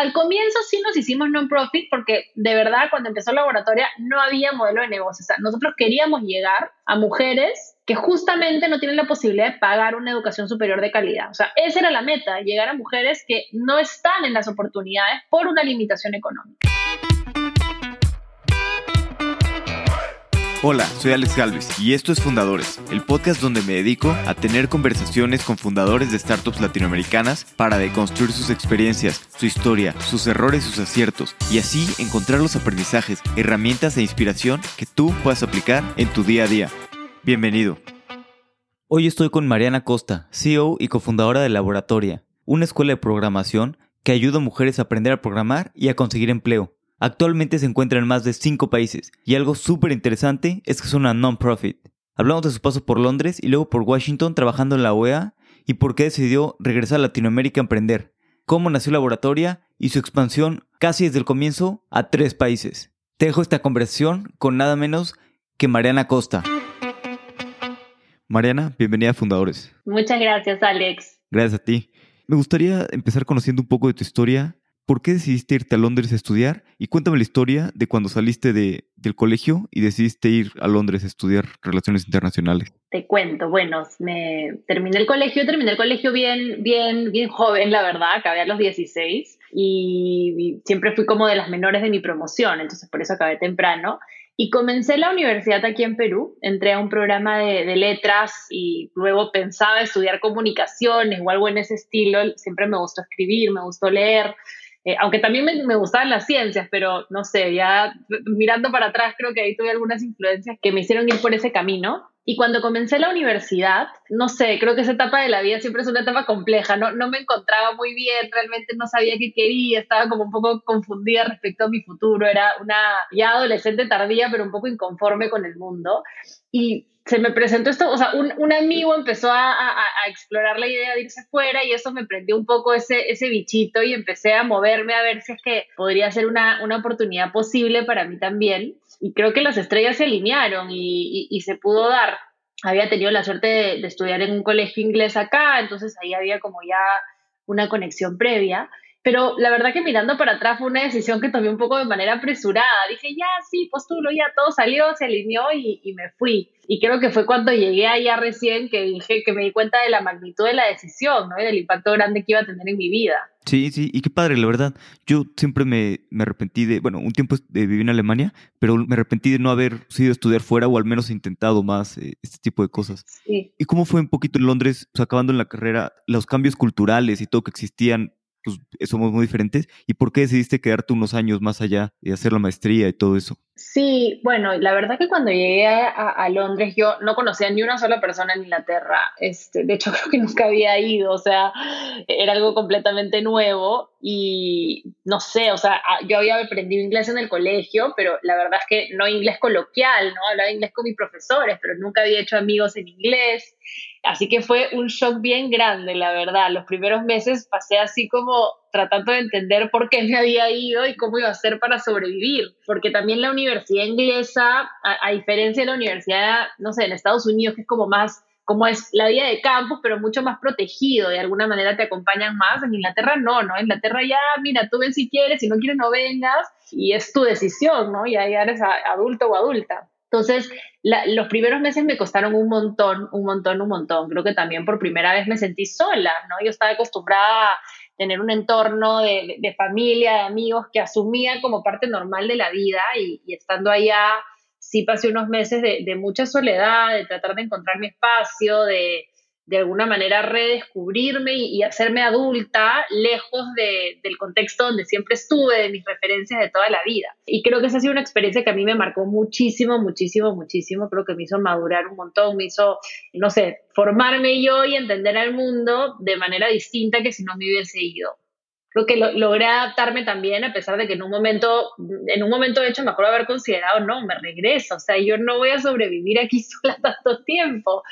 al comienzo sí nos hicimos non-profit porque de verdad cuando empezó la laboratoria no había modelo de negocio. O sea, nosotros queríamos llegar a mujeres que justamente no tienen la posibilidad de pagar una educación superior de calidad. O sea, esa era la meta, llegar a mujeres que no están en las oportunidades por una limitación económica. Hola, soy Alex Galvez y esto es Fundadores, el podcast donde me dedico a tener conversaciones con fundadores de startups latinoamericanas para deconstruir sus experiencias, su historia, sus errores, sus aciertos y así encontrar los aprendizajes, herramientas e inspiración que tú puedas aplicar en tu día a día. Bienvenido. Hoy estoy con Mariana Costa, CEO y cofundadora de Laboratoria, una escuela de programación que ayuda a mujeres a aprender a programar y a conseguir empleo. Actualmente se encuentra en más de 5 países y algo súper interesante es que es una non-profit. Hablamos de su paso por Londres y luego por Washington trabajando en la OEA y por qué decidió regresar a Latinoamérica a emprender, cómo nació Laboratoria y su expansión casi desde el comienzo a tres países. Te dejo esta conversación con nada menos que Mariana Costa. Mariana, bienvenida a Fundadores. Muchas gracias, Alex. Gracias a ti. Me gustaría empezar conociendo un poco de tu historia ¿Por qué decidiste irte a Londres a estudiar? Y cuéntame la historia de cuando saliste de, del colegio y decidiste ir a Londres a estudiar relaciones internacionales. Te cuento, bueno, me terminé el colegio, terminé el colegio bien, bien, bien joven, la verdad, acabé a los 16 y, siempre fui como de las menores de mi promoción, entonces por eso acabé temprano. Y comencé la universidad aquí en Perú, entré a un programa de, de, letras y luego pensaba estudiar comunicaciones o algo en ese estilo. Siempre me gustó escribir, me gustó leer. Eh, aunque también me, me, gustaban las ciencias, pero no sé, ya mirando para atrás creo que ahí tuve algunas influencias que me hicieron ir por ese camino. Y cuando comencé la universidad, no sé, creo que esa etapa de la vida siempre es una etapa compleja, no, no me encontraba muy bien, realmente no sabía qué quería, estaba como un poco confundida respecto a mi futuro, era una ya adolescente tardía, pero un poco inconforme con el mundo. Y se me presentó esto, o sea, un, un amigo empezó a, a, a, explorar la idea de irse fuera y eso me prendió un poco ese, ese bichito y empecé a moverme a ver si es que podría ser una, una oportunidad posible para mí también. Y creo que las estrellas se alinearon y, y, y se pudo dar. Había tenido la suerte de, de estudiar en un colegio inglés acá, entonces ahí había como ya una conexión previa. Pero la verdad que mirando para atrás fue una decisión que tomé un poco de manera apresurada. Dije, ya, sí, postulo, ya todo salió, se alineó y, y, me fui. Y creo que fue cuando llegué allá recién que dije que me di cuenta de la magnitud de la decisión, ¿no? Y del impacto grande que iba a tener en mi vida. Sí, sí, y qué padre, la verdad. Yo siempre me, me arrepentí de, bueno, un tiempo viví en Alemania, pero me arrepentí de no haber sido a estudiar fuera o al menos intentado más eh, este tipo de cosas. Sí. ¿Y cómo fue un poquito en Londres, o sea, acabando en la carrera, los cambios culturales y todo que existían pues somos muy diferentes. ¿Y por qué decidiste quedarte unos años más allá y hacer la maestría y todo eso? Sí, bueno, la verdad que cuando llegué a, a, Londres yo no conocía ni una sola persona en Inglaterra. Este, de hecho, creo que nunca había ido, o sea, era algo completamente nuevo y no sé, o sea, yo había aprendido inglés en el colegio, pero la verdad es que no inglés coloquial, ¿no? Hablaba inglés con mis profesores, pero nunca había hecho amigos en inglés. Así que fue un shock bien grande, la verdad. Los primeros meses pasé así como tratando de entender por qué me había ido y cómo iba a hacer para sobrevivir. Porque también la universidad inglesa, a, diferencia de la universidad, no sé, en Estados Unidos, que es como más como es la vida de campus, pero mucho más protegido, de alguna manera te acompañan más. En Inglaterra no, ¿no? En Inglaterra ya, mira, tú ven si quieres, si no quieres no vengas, y es tu decisión, ¿no? Ya, ya eres adulto o adulta. Entonces, la, los primeros meses me costaron un montón, un montón, un montón. Creo que también por primera vez me sentí sola, ¿no? Yo estaba acostumbrada a tener un entorno de, familia, de amigos que asumía como parte normal de la vida y, y estando allá sí pasé unos meses de, de, mucha soledad, de tratar de encontrar mi espacio, de de alguna manera redescubrirme y, hacerme adulta lejos de, del contexto donde siempre estuve, de mis referencias de toda la vida. Y creo que esa ha sido una experiencia que a mí me marcó muchísimo, muchísimo, muchísimo. Creo que me hizo madurar un montón, me hizo, no sé, formarme yo y entender al mundo de manera distinta que si no me hubiese ido creo que lo, logré adaptarme también a pesar de que en un momento, en un momento de hecho me acuerdo haber considerado, no, me regreso, o sea, yo no voy a sobrevivir aquí sola tanto tiempo.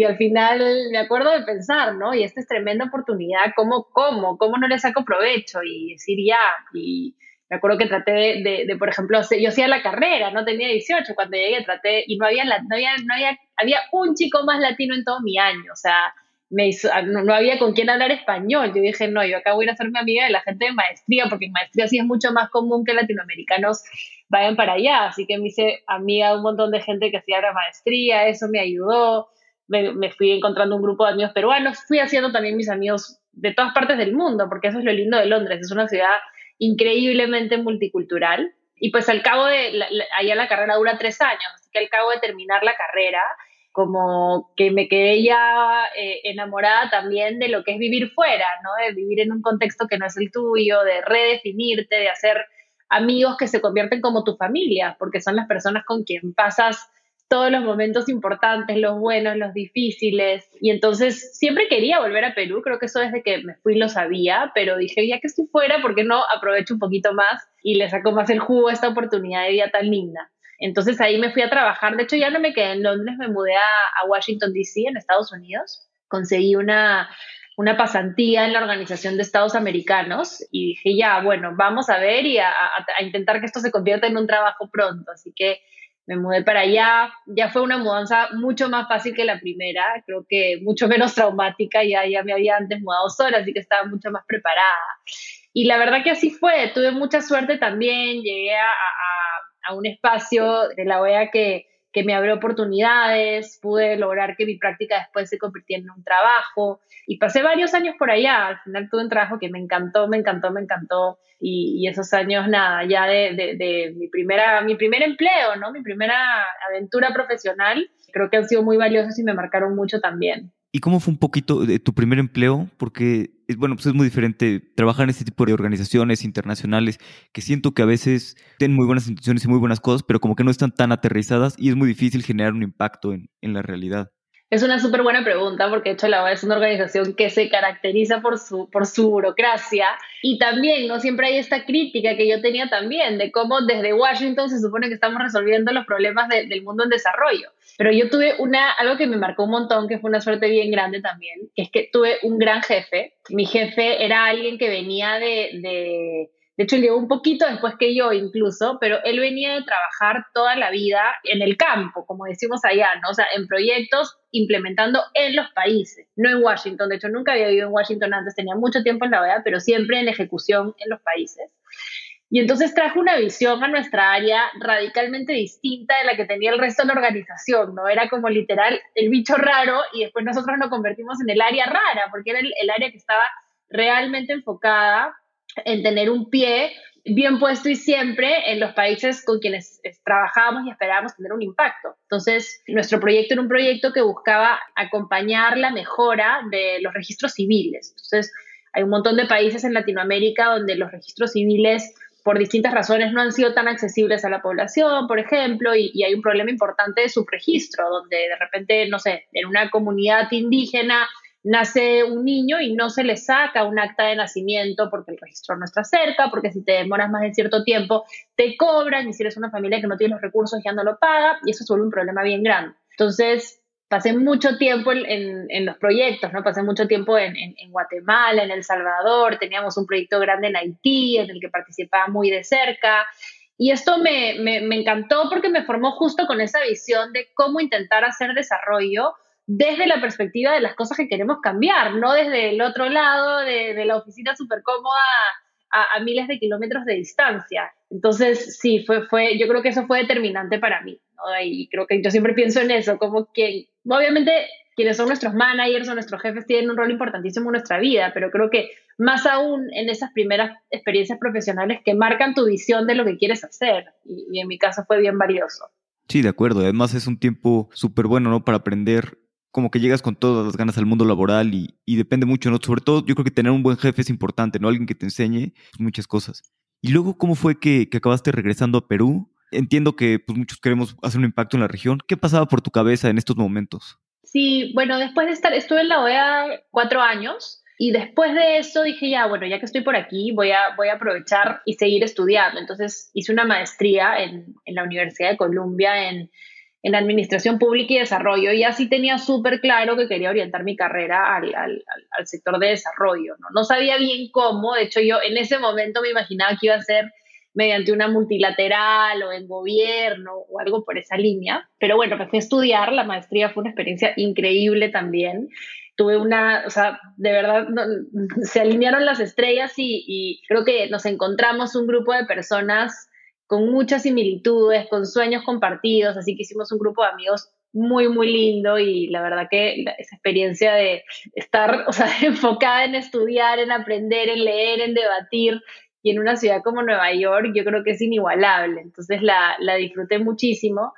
Y al final me acuerdo de pensar, ¿no? Y esta es tremenda oportunidad, ¿cómo, cómo, cómo no le saco provecho? Y decir ya, y me acuerdo que traté de, de, de, por ejemplo, yo hacía la carrera, no tenía 18 cuando llegué, traté, y no había, no había, no había, había un chico más latino en todo mi año, o sea, me hizo, ah, no, había con quién hablar español. Yo dije, no, yo acá voy a ser mi amiga de la gente de maestría, porque en maestría sí es mucho más común que latinoamericanos vayan para allá. Así que me hice amiga de un montón de gente que hacía la maestría, eso me ayudó. Me, fui encontrando un grupo de amigos peruanos, fui haciendo también mis amigos de todas partes del mundo, porque eso es lo lindo de Londres, es una ciudad increíblemente multicultural. Y pues al cabo de, allá la carrera dura tres años, así que al cabo de terminar la carrera, como que me quedé ya eh, enamorada también de lo que es vivir fuera, ¿no? De vivir en un contexto que no es el tuyo, de redefinirte, de hacer amigos que se convierten como tu familia, porque son las personas con quien pasas todos los momentos importantes, los buenos, los difíciles. Y entonces siempre quería volver a Perú, creo que eso desde que me fui lo sabía, pero dije, ya que estoy fuera, ¿por qué no aprovecho un poquito más y le saco más el jugo a esta oportunidad de vida tan linda? Entonces ahí me fui a trabajar. De hecho, ya no me quedé en Londres, me mudé a, Washington, D.C., en Estados Unidos. Conseguí una, una pasantía en la Organización de Estados Americanos y dije, ya, bueno, vamos a ver y a, intentar que esto se convierta en un trabajo pronto. Así que me mudé para allá. Ya fue una mudanza mucho más fácil que la primera, creo que mucho menos traumática. Ya, ya me había antes mudado sola, así que estaba mucho más preparada. Y la verdad que así fue. Tuve mucha suerte también. Llegué a a un espacio de la OEA que, que me abrió oportunidades, pude lograr que mi práctica después se convirtiera en un trabajo y pasé varios años por allá. Al final tuve un trabajo que me encantó, me encantó, me encantó y, esos años, nada, ya de, de, de, mi, primera, mi primer empleo, ¿no? Mi primera aventura profesional, creo que han sido muy valiosos y me marcaron mucho también. ¿Y cómo fue un poquito tu primer empleo? Porque, bueno, pues es muy diferente trabajar en este tipo de organizaciones internacionales que siento que a veces tienen muy buenas intenciones y muy buenas cosas, pero como que no están tan aterrizadas y es muy difícil generar un impacto en, en la realidad. Es una súper buena pregunta porque de hecho la OEA es una organización que se caracteriza por su, por su burocracia y también no siempre hay esta crítica que yo tenía también de cómo desde Washington se supone que estamos resolviendo los problemas del mundo en desarrollo. Pero yo tuve una, algo que me marcó un montón, que fue una suerte bien grande también, que es que tuve un gran jefe. Mi jefe era alguien que venía de, de de hecho, llegó un poquito después que yo incluso, pero él venía de trabajar toda la vida en el campo, como decimos allá, ¿no? O sea, en proyectos implementando en los países, no en Washington. De hecho, nunca había vivido en Washington antes, tenía mucho tiempo en la OEA, pero siempre en ejecución en los países. Y entonces trajo una visión a nuestra área radicalmente distinta de la que tenía el resto de la organización, ¿no? Era como literal el bicho raro y después nosotros nos convertimos en el área rara, porque era el, el área que estaba realmente enfocada en tener un pie bien puesto y siempre en los países con quienes trabajábamos y esperábamos tener un impacto. Entonces, nuestro proyecto era un proyecto que buscaba acompañar la mejora de los registros civiles. Entonces, hay un montón de países en Latinoamérica donde los registros civiles por distintas razones no han sido tan accesibles a la población, por ejemplo, y, hay un problema importante de subregistro, donde de repente, no sé, en una comunidad indígena nace un niño y no se le saca un acta de nacimiento porque el registro no está cerca, porque si te demoras más de cierto tiempo te cobran y si eres una familia que no tiene los recursos ya no lo paga y eso es un problema bien grande. Entonces, pasé mucho tiempo en, en, los proyectos, ¿no? Pasé mucho tiempo en, en, Guatemala, en El Salvador, teníamos un proyecto grande en Haití, en el que participaba muy de cerca. Y esto me, me, me encantó porque me formó justo con esa visión de cómo intentar hacer desarrollo desde la perspectiva de las cosas que queremos cambiar, no desde el otro lado de, de la oficina súper cómoda a, a, miles de kilómetros de distancia. Entonces, sí, fue, fue, yo creo que eso fue determinante para mí. Y creo que yo siempre pienso en eso, como que obviamente quienes son nuestros managers o nuestros jefes tienen un rol importantísimo en nuestra vida, pero creo que más aún en esas primeras experiencias profesionales que marcan tu visión de lo que quieres hacer. Y, en mi caso fue bien valioso. Sí, de acuerdo. Además es un tiempo súper bueno, ¿no? Para aprender como que llegas con todas las ganas al mundo laboral y, y, depende mucho, ¿no? Sobre todo yo creo que tener un buen jefe es importante, ¿no? Alguien que te enseñe muchas cosas. Y luego, ¿cómo fue que, que, acabaste regresando a Perú? Entiendo que pues, muchos queremos hacer un impacto en la región. ¿Qué pasaba por tu cabeza en estos momentos? Sí, bueno, después de estar, estuve en la OEA cuatro años y después de eso dije, ya, bueno, ya que estoy por aquí, voy a, voy a aprovechar y seguir estudiando. Entonces hice una maestría en, en la Universidad de Columbia en en Administración Pública y Desarrollo y así tenía súper claro que quería orientar mi carrera al, al, al, sector de desarrollo. ¿no? no sabía bien cómo, de hecho yo en ese momento me imaginaba que iba a ser mediante una multilateral o en gobierno o algo por esa línea, pero bueno, empecé a estudiar, la maestría fue una experiencia increíble también. tuve una, o sea, de verdad se alinearon las estrellas y, y creo que nos encontramos un grupo de personas con muchas similitudes, con sueños compartidos, así que hicimos un grupo de amigos muy, muy lindo y la verdad que esa experiencia de estar, o sea, enfocada en estudiar, en aprender, en leer, en debatir y en una ciudad como Nueva York, yo creo que es inigualable. Entonces la, la disfruté muchísimo.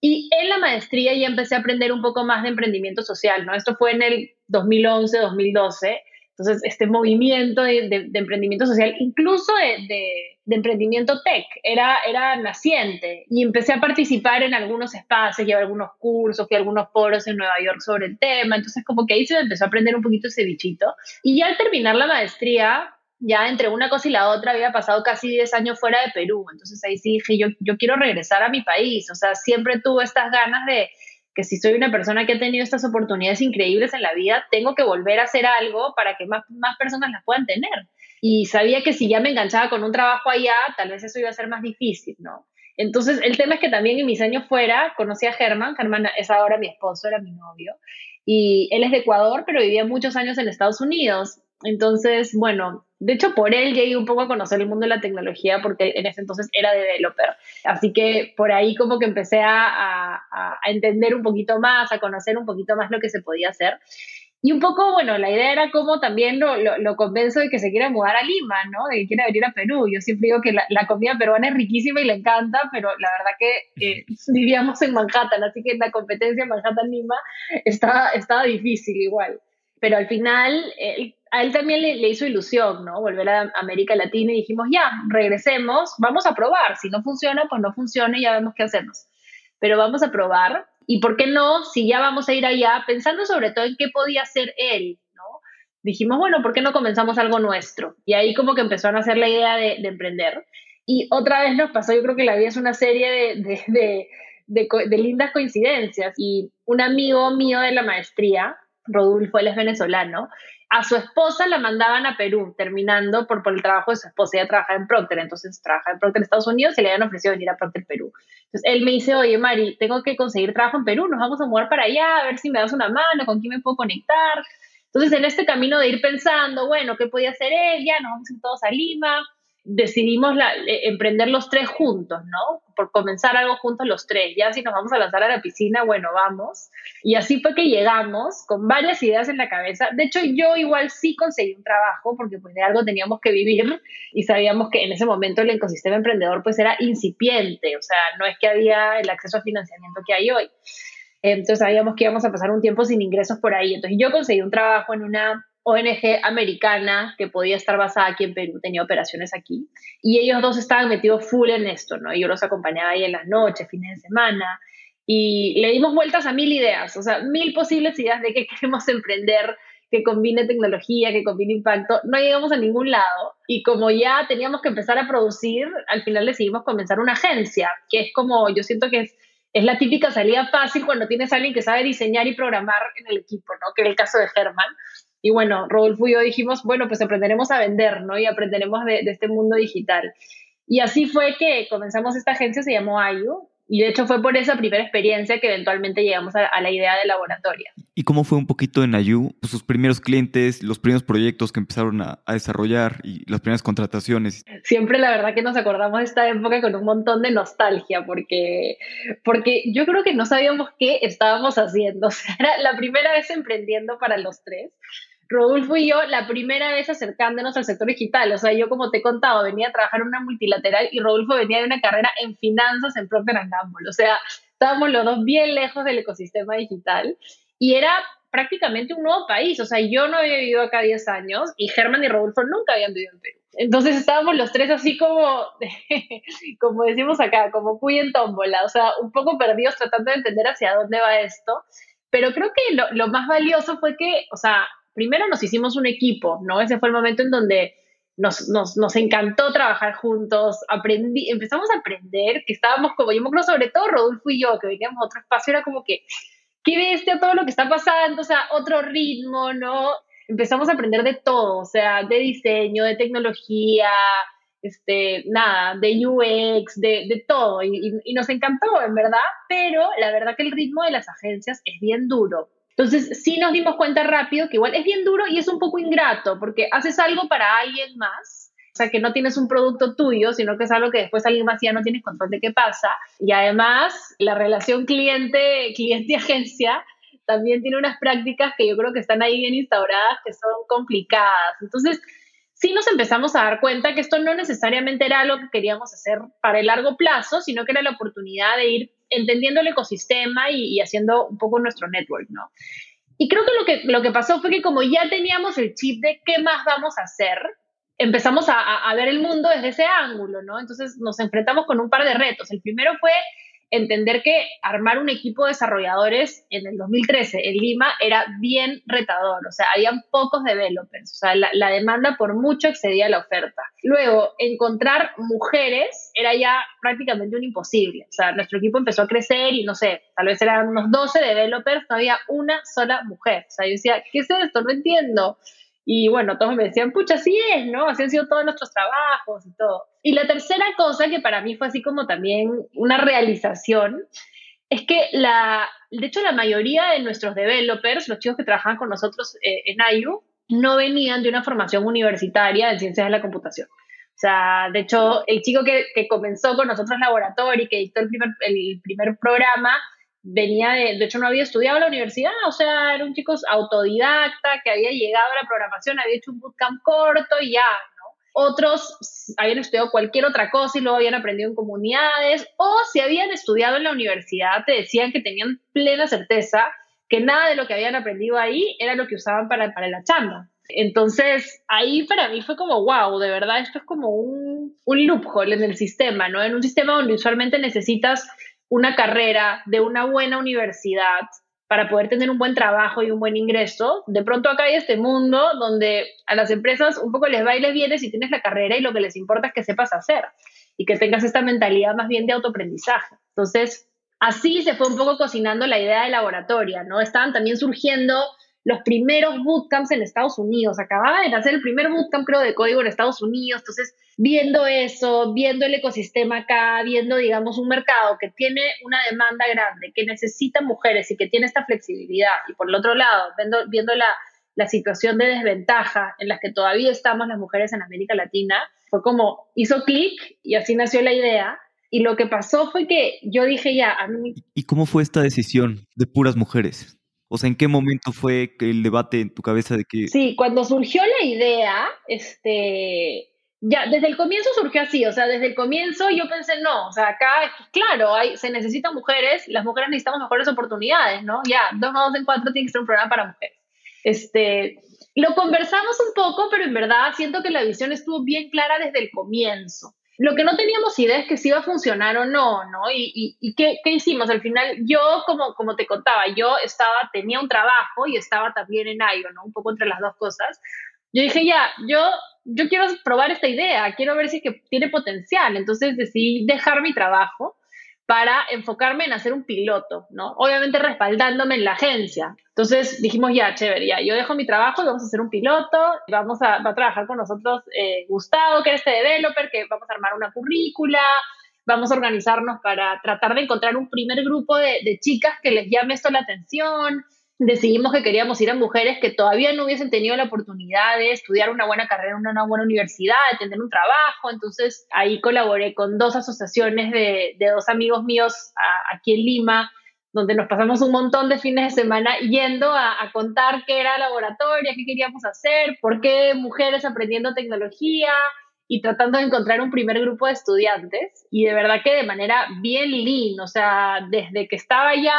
Y en la maestría ya empecé a aprender un poco más de emprendimiento social, ¿no? Esto fue en el 2011, 2012 entonces, este movimiento de, emprendimiento social, incluso de, emprendimiento tech, era, era naciente. Y empecé a participar en algunos espacios, llevar algunos cursos, fui a algunos foros en Nueva York sobre el tema. Entonces, como que ahí se me empezó a aprender un poquito ese bichito. Y ya al terminar la maestría, ya entre una cosa y la otra había pasado casi 10 años fuera de Perú. Entonces ahí sí dije, yo, yo quiero regresar a mi país. O sea, siempre tuve estas ganas de que si soy una persona que ha tenido estas oportunidades increíbles en la vida, tengo que volver a hacer algo para que más, más personas las puedan tener. Y sabía que si ya me enganchaba con un trabajo allá, tal vez eso iba a ser más difícil, ¿no? Entonces, el tema es que también en mis años fuera conocí a Germán, Germán es ahora mi esposo, era mi novio, y él es de Ecuador, pero vivía muchos años en Estados Unidos. Entonces, bueno, de hecho, por él llegué un poco a conocer el mundo de la tecnología porque en ese entonces era developer. Así que por ahí como que empecé a, entender un poquito más, a conocer un poquito más lo que se podía hacer. Y un poco, bueno, la idea era como también lo, lo, convenzo de que se quiera mudar a Lima, ¿no? De que quiera venir a Perú. Yo siempre digo que la, comida peruana es riquísima y le encanta, pero la verdad que eh, vivíamos en Manhattan, así que la competencia Manhattan-Lima estaba, estaba difícil igual. Pero al final, a él también le, hizo ilusión, ¿no? Volver a América Latina y dijimos, ya, regresemos, vamos a probar. Si no funciona, pues no funciona y ya vemos qué hacemos. Pero vamos a probar. ¿Y por qué no? Si ya vamos a ir allá, pensando sobre todo en qué podía hacer él, ¿no? Dijimos, bueno, ¿por qué no comenzamos algo nuestro? Y ahí como que empezó a nacer la idea de, emprender. Y otra vez nos pasó, yo creo que la vida es una serie de, de, de lindas coincidencias. Y un amigo mío de la maestría, Rodolfo, él es venezolano, a su esposa la mandaban a Perú, terminando por, por el trabajo de su esposa. Ella trabaja en Procter, entonces trabaja en Procter Estados Unidos y le habían ofrecido venir a Procter Perú. Entonces él me dice, oye Mari, tengo que conseguir trabajo en Perú, nos vamos a mudar para allá, a ver si me das una mano, con quién me puedo conectar. Entonces en este camino de ir pensando, bueno, ¿qué podía hacer ella? Nos vamos a todos a Lima decidimos eh, emprender los tres juntos, ¿no? Por comenzar algo juntos los tres. Ya si nos vamos a lanzar a la piscina, bueno, vamos. Y así fue que llegamos con varias ideas en la cabeza. De hecho, yo igual sí conseguí un trabajo porque pues de algo teníamos que vivir y sabíamos que en ese momento el ecosistema emprendedor pues era incipiente, o sea, no es que había el acceso a financiamiento que hay hoy. Entonces sabíamos que íbamos a pasar un tiempo sin ingresos por ahí. Entonces yo conseguí un trabajo en una ONG americana que podía estar basada aquí en Perú, tenía operaciones aquí, y ellos dos estaban metidos full en esto, ¿no? Yo los acompañaba ahí en las noches, fines de semana, y le dimos vueltas a mil ideas, o sea, mil posibles ideas de qué queremos emprender, que combine tecnología, que combine impacto, no llegamos a ningún lado, y como ya teníamos que empezar a producir, al final decidimos comenzar una agencia, que es como, yo siento que es la típica salida fácil cuando tienes a alguien que sabe diseñar y programar en el equipo, ¿no? Que es el caso de Germán. Y bueno, Rodolfo y yo dijimos, bueno, pues aprenderemos a vender, ¿no? Y aprenderemos de, este mundo digital. Y así fue que comenzamos esta agencia, se llamó Ayu, y de hecho fue por esa primera experiencia que eventualmente llegamos a, la idea de laboratorio. ¿Y cómo fue un poquito en Ayu? Pues, sus primeros clientes, los primeros proyectos que empezaron a, a, desarrollar y las primeras contrataciones. Siempre la verdad que nos acordamos de esta época con un montón de nostalgia porque, porque yo creo que no sabíamos qué estábamos haciendo. O sea, era la primera vez emprendiendo para los tres. Rodolfo y yo la primera vez acercándonos al sector digital. O sea, yo como te he contado, venía a trabajar en una multilateral y Rodolfo venía de una carrera en finanzas en Procter Gamble. O sea, estábamos los dos bien lejos del ecosistema digital y era prácticamente un nuevo país. O sea, yo no había vivido acá 10 años y Germán y Rodolfo nunca habían vivido en Perú. Entonces estábamos los tres así como, como decimos acá, como cuy en tómbola, o sea, un poco perdidos tratando de entender hacia dónde va esto. Pero creo que lo, lo más valioso fue que, o sea, primero nos hicimos un equipo, ¿no? Ese fue el momento en donde nos, nos, nos, encantó trabajar juntos, aprendí, empezamos a aprender, que estábamos como, yo me acuerdo sobre todo Rodolfo y yo, que veníamos a otro espacio, era como que, qué bestia todo lo que está pasando, o sea, otro ritmo, ¿no? Empezamos a aprender de todo, o sea, de diseño, de tecnología, este, nada, de UX, de, de todo, y, y nos encantó, en verdad, pero la verdad que el ritmo de las agencias es bien duro Entonces, sí nos dimos cuenta rápido que igual es bien duro y es un poco ingrato, porque haces algo para alguien más, o sea, que no tienes un producto tuyo, sino que es algo que después alguien más ya no tienes control de qué pasa. Y además, la relación cliente, cliente-agencia también tiene unas prácticas que yo creo que están ahí bien instauradas, que son complicadas. Entonces, sí nos empezamos a dar cuenta que esto no necesariamente era algo que queríamos hacer para el largo plazo, sino que era la oportunidad de ir entendiendo el ecosistema y, haciendo un poco nuestro network, ¿no? Y creo que lo, que lo que pasó fue que como ya teníamos el chip de qué más vamos a hacer, empezamos a, a ver el mundo desde ese ángulo, ¿no? Entonces nos enfrentamos con un par de retos. El primero fue entender que armar un equipo de desarrolladores en el 2013 en Lima era bien retador, o sea, habían pocos developers, o sea, la, demanda por mucho excedía la oferta. Luego, encontrar mujeres era ya prácticamente un imposible, o sea, nuestro equipo empezó a crecer y no sé, tal vez eran unos 12 developers, no había una sola mujer, o sea, yo decía, ¿qué es esto? No entiendo. Y bueno, todos me decían, pucha, así es, ¿no? Así han sido todos nuestros trabajos y todo. Y la tercera cosa que para mí fue así como también una realización, es que la, de hecho la mayoría de nuestros developers, los chicos que trabajaban con nosotros eh, en IU, no venían de una formación universitaria en ciencias de la computación. O sea, de hecho, el chico que, que comenzó con nosotros laboratorio y que editó el primer, el primer programa, venía de, de hecho no había estudiado en la universidad, o sea, era un chico autodidacta que había llegado a la programación, había hecho un bootcamp corto y ya. Otros habían estudiado cualquier otra cosa y luego habían aprendido en comunidades, o si habían estudiado en la universidad, te decían que tenían plena certeza que nada de lo que habían aprendido ahí era lo que usaban para, para la chamba. Entonces, ahí para mí fue como, wow, de verdad, esto es como un, un loophole en el sistema, ¿no? En un sistema donde usualmente necesitas una carrera de una buena universidad para poder tener un buen trabajo y un buen ingreso, de pronto acá hay este mundo donde a las empresas un poco les va y les viene si tienes la carrera y lo que les importa es que sepas hacer y que tengas esta mentalidad más bien de autoaprendizaje. Entonces, así se fue un poco cocinando la idea de laboratoria, ¿no? Estaban también surgiendo los primeros bootcamps en Estados Unidos. Acababa de nacer el primer bootcamp, creo, de código en Estados Unidos. Entonces, viendo eso, viendo el ecosistema acá, viendo, digamos, un mercado que tiene una demanda grande, que necesita mujeres y que tiene esta flexibilidad. Y por el otro lado, viendo, viendo la, la situación de desventaja en la que todavía estamos las mujeres en América Latina, fue como hizo clic y así nació la idea. Y lo que pasó fue que yo dije ya, a mí... ¿Y cómo fue esta decisión de puras mujeres? O sea, ¿en qué momento fue el debate en tu cabeza de que... Sí, cuando surgió la idea, este, ya desde el comienzo surgió así, o sea, desde el comienzo yo pensé, no, o sea, acá, claro, hay, se necesitan mujeres, las mujeres necesitamos mejores oportunidades, ¿no? Ya, dos a dos en cuatro tiene que ser un programa para mujeres. Este, lo conversamos un poco, pero en verdad siento que la visión estuvo bien clara desde el comienzo. Lo que no teníamos idea es que si iba a funcionar o no, ¿no? ¿Y, y, qué, qué, hicimos? Al final, yo, como, como te contaba, yo estaba, tenía un trabajo y estaba también en IO, ¿no? Un poco entre las dos cosas. Yo dije, ya, yo, yo quiero probar esta idea, quiero ver si es que tiene potencial. Entonces decidí dejar mi trabajo para enfocarme en hacer un piloto, ¿no? Obviamente respaldándome en la agencia. Entonces dijimos, ya, chévere, ya, yo dejo mi trabajo y vamos a hacer un piloto, vamos a, trabajar con nosotros eh, Gustavo, que es este developer, que vamos a armar una currícula, vamos a organizarnos para tratar de encontrar un primer grupo de, de chicas que les llame esto la atención, decidimos que queríamos ir a mujeres que todavía no hubiesen tenido la oportunidad de estudiar una buena carrera en una buena universidad, de tener un trabajo. Entonces ahí colaboré con dos asociaciones de, dos amigos míos aquí en Lima, donde nos pasamos un montón de fines de semana yendo a, a contar qué era laboratorio, qué queríamos hacer, por qué mujeres aprendiendo tecnología y tratando de encontrar un primer grupo de estudiantes. Y de verdad que de manera bien lean, o sea, desde que estaba ya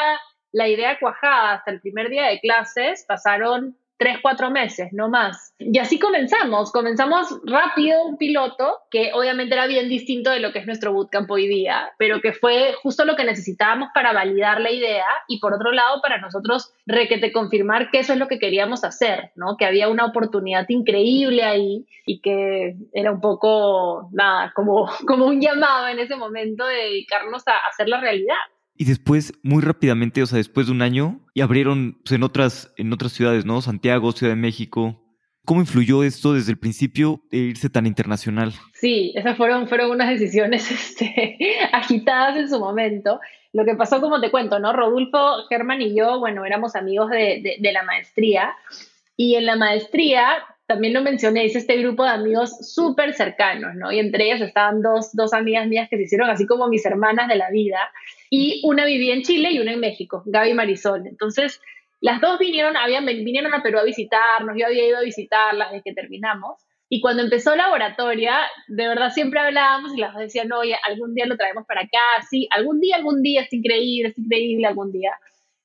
la idea cuajada hasta el primer día de clases pasaron tres, cuatro meses, no más. Y así comenzamos. Comenzamos rápido un piloto que obviamente era bien distinto de lo que es nuestro bootcamp hoy día, pero que fue justo lo que necesitábamos para validar la idea y por otro lado para nosotros requete confirmar que eso es lo que queríamos hacer, ¿no? Que había una oportunidad increíble ahí y que era un poco, nada, como, como un llamado en ese momento de dedicarnos a hacer la realidad. Y después, muy rápidamente, o sea, después de un año, y abrieron pues, en, otras, en otras ciudades, ¿no? Santiago, Ciudad de México. ¿Cómo influyó esto desde el principio de irse tan internacional? Sí, esas fueron, fueron unas decisiones este, agitadas en su momento. Lo que pasó, como te cuento, ¿no? Rodolfo, Germán y yo, bueno, éramos amigos de, de la maestría y en la maestría también lo mencioné, hice este grupo de amigos súper cercanos, ¿no? Y entre ellas estaban dos, dos amigas mías que se hicieron así como mis hermanas de la vida. Y una vivía en Chile y una en México, Gaby Marisol. Entonces, las dos vinieron, habían, vinieron a Perú a visitarnos, yo había ido a visitarlas desde que terminamos. Y cuando empezó la oratoria, de verdad siempre hablábamos y las dos decían, oye, algún día lo traemos para acá, sí, algún día, algún día, es increíble, es increíble, algún día.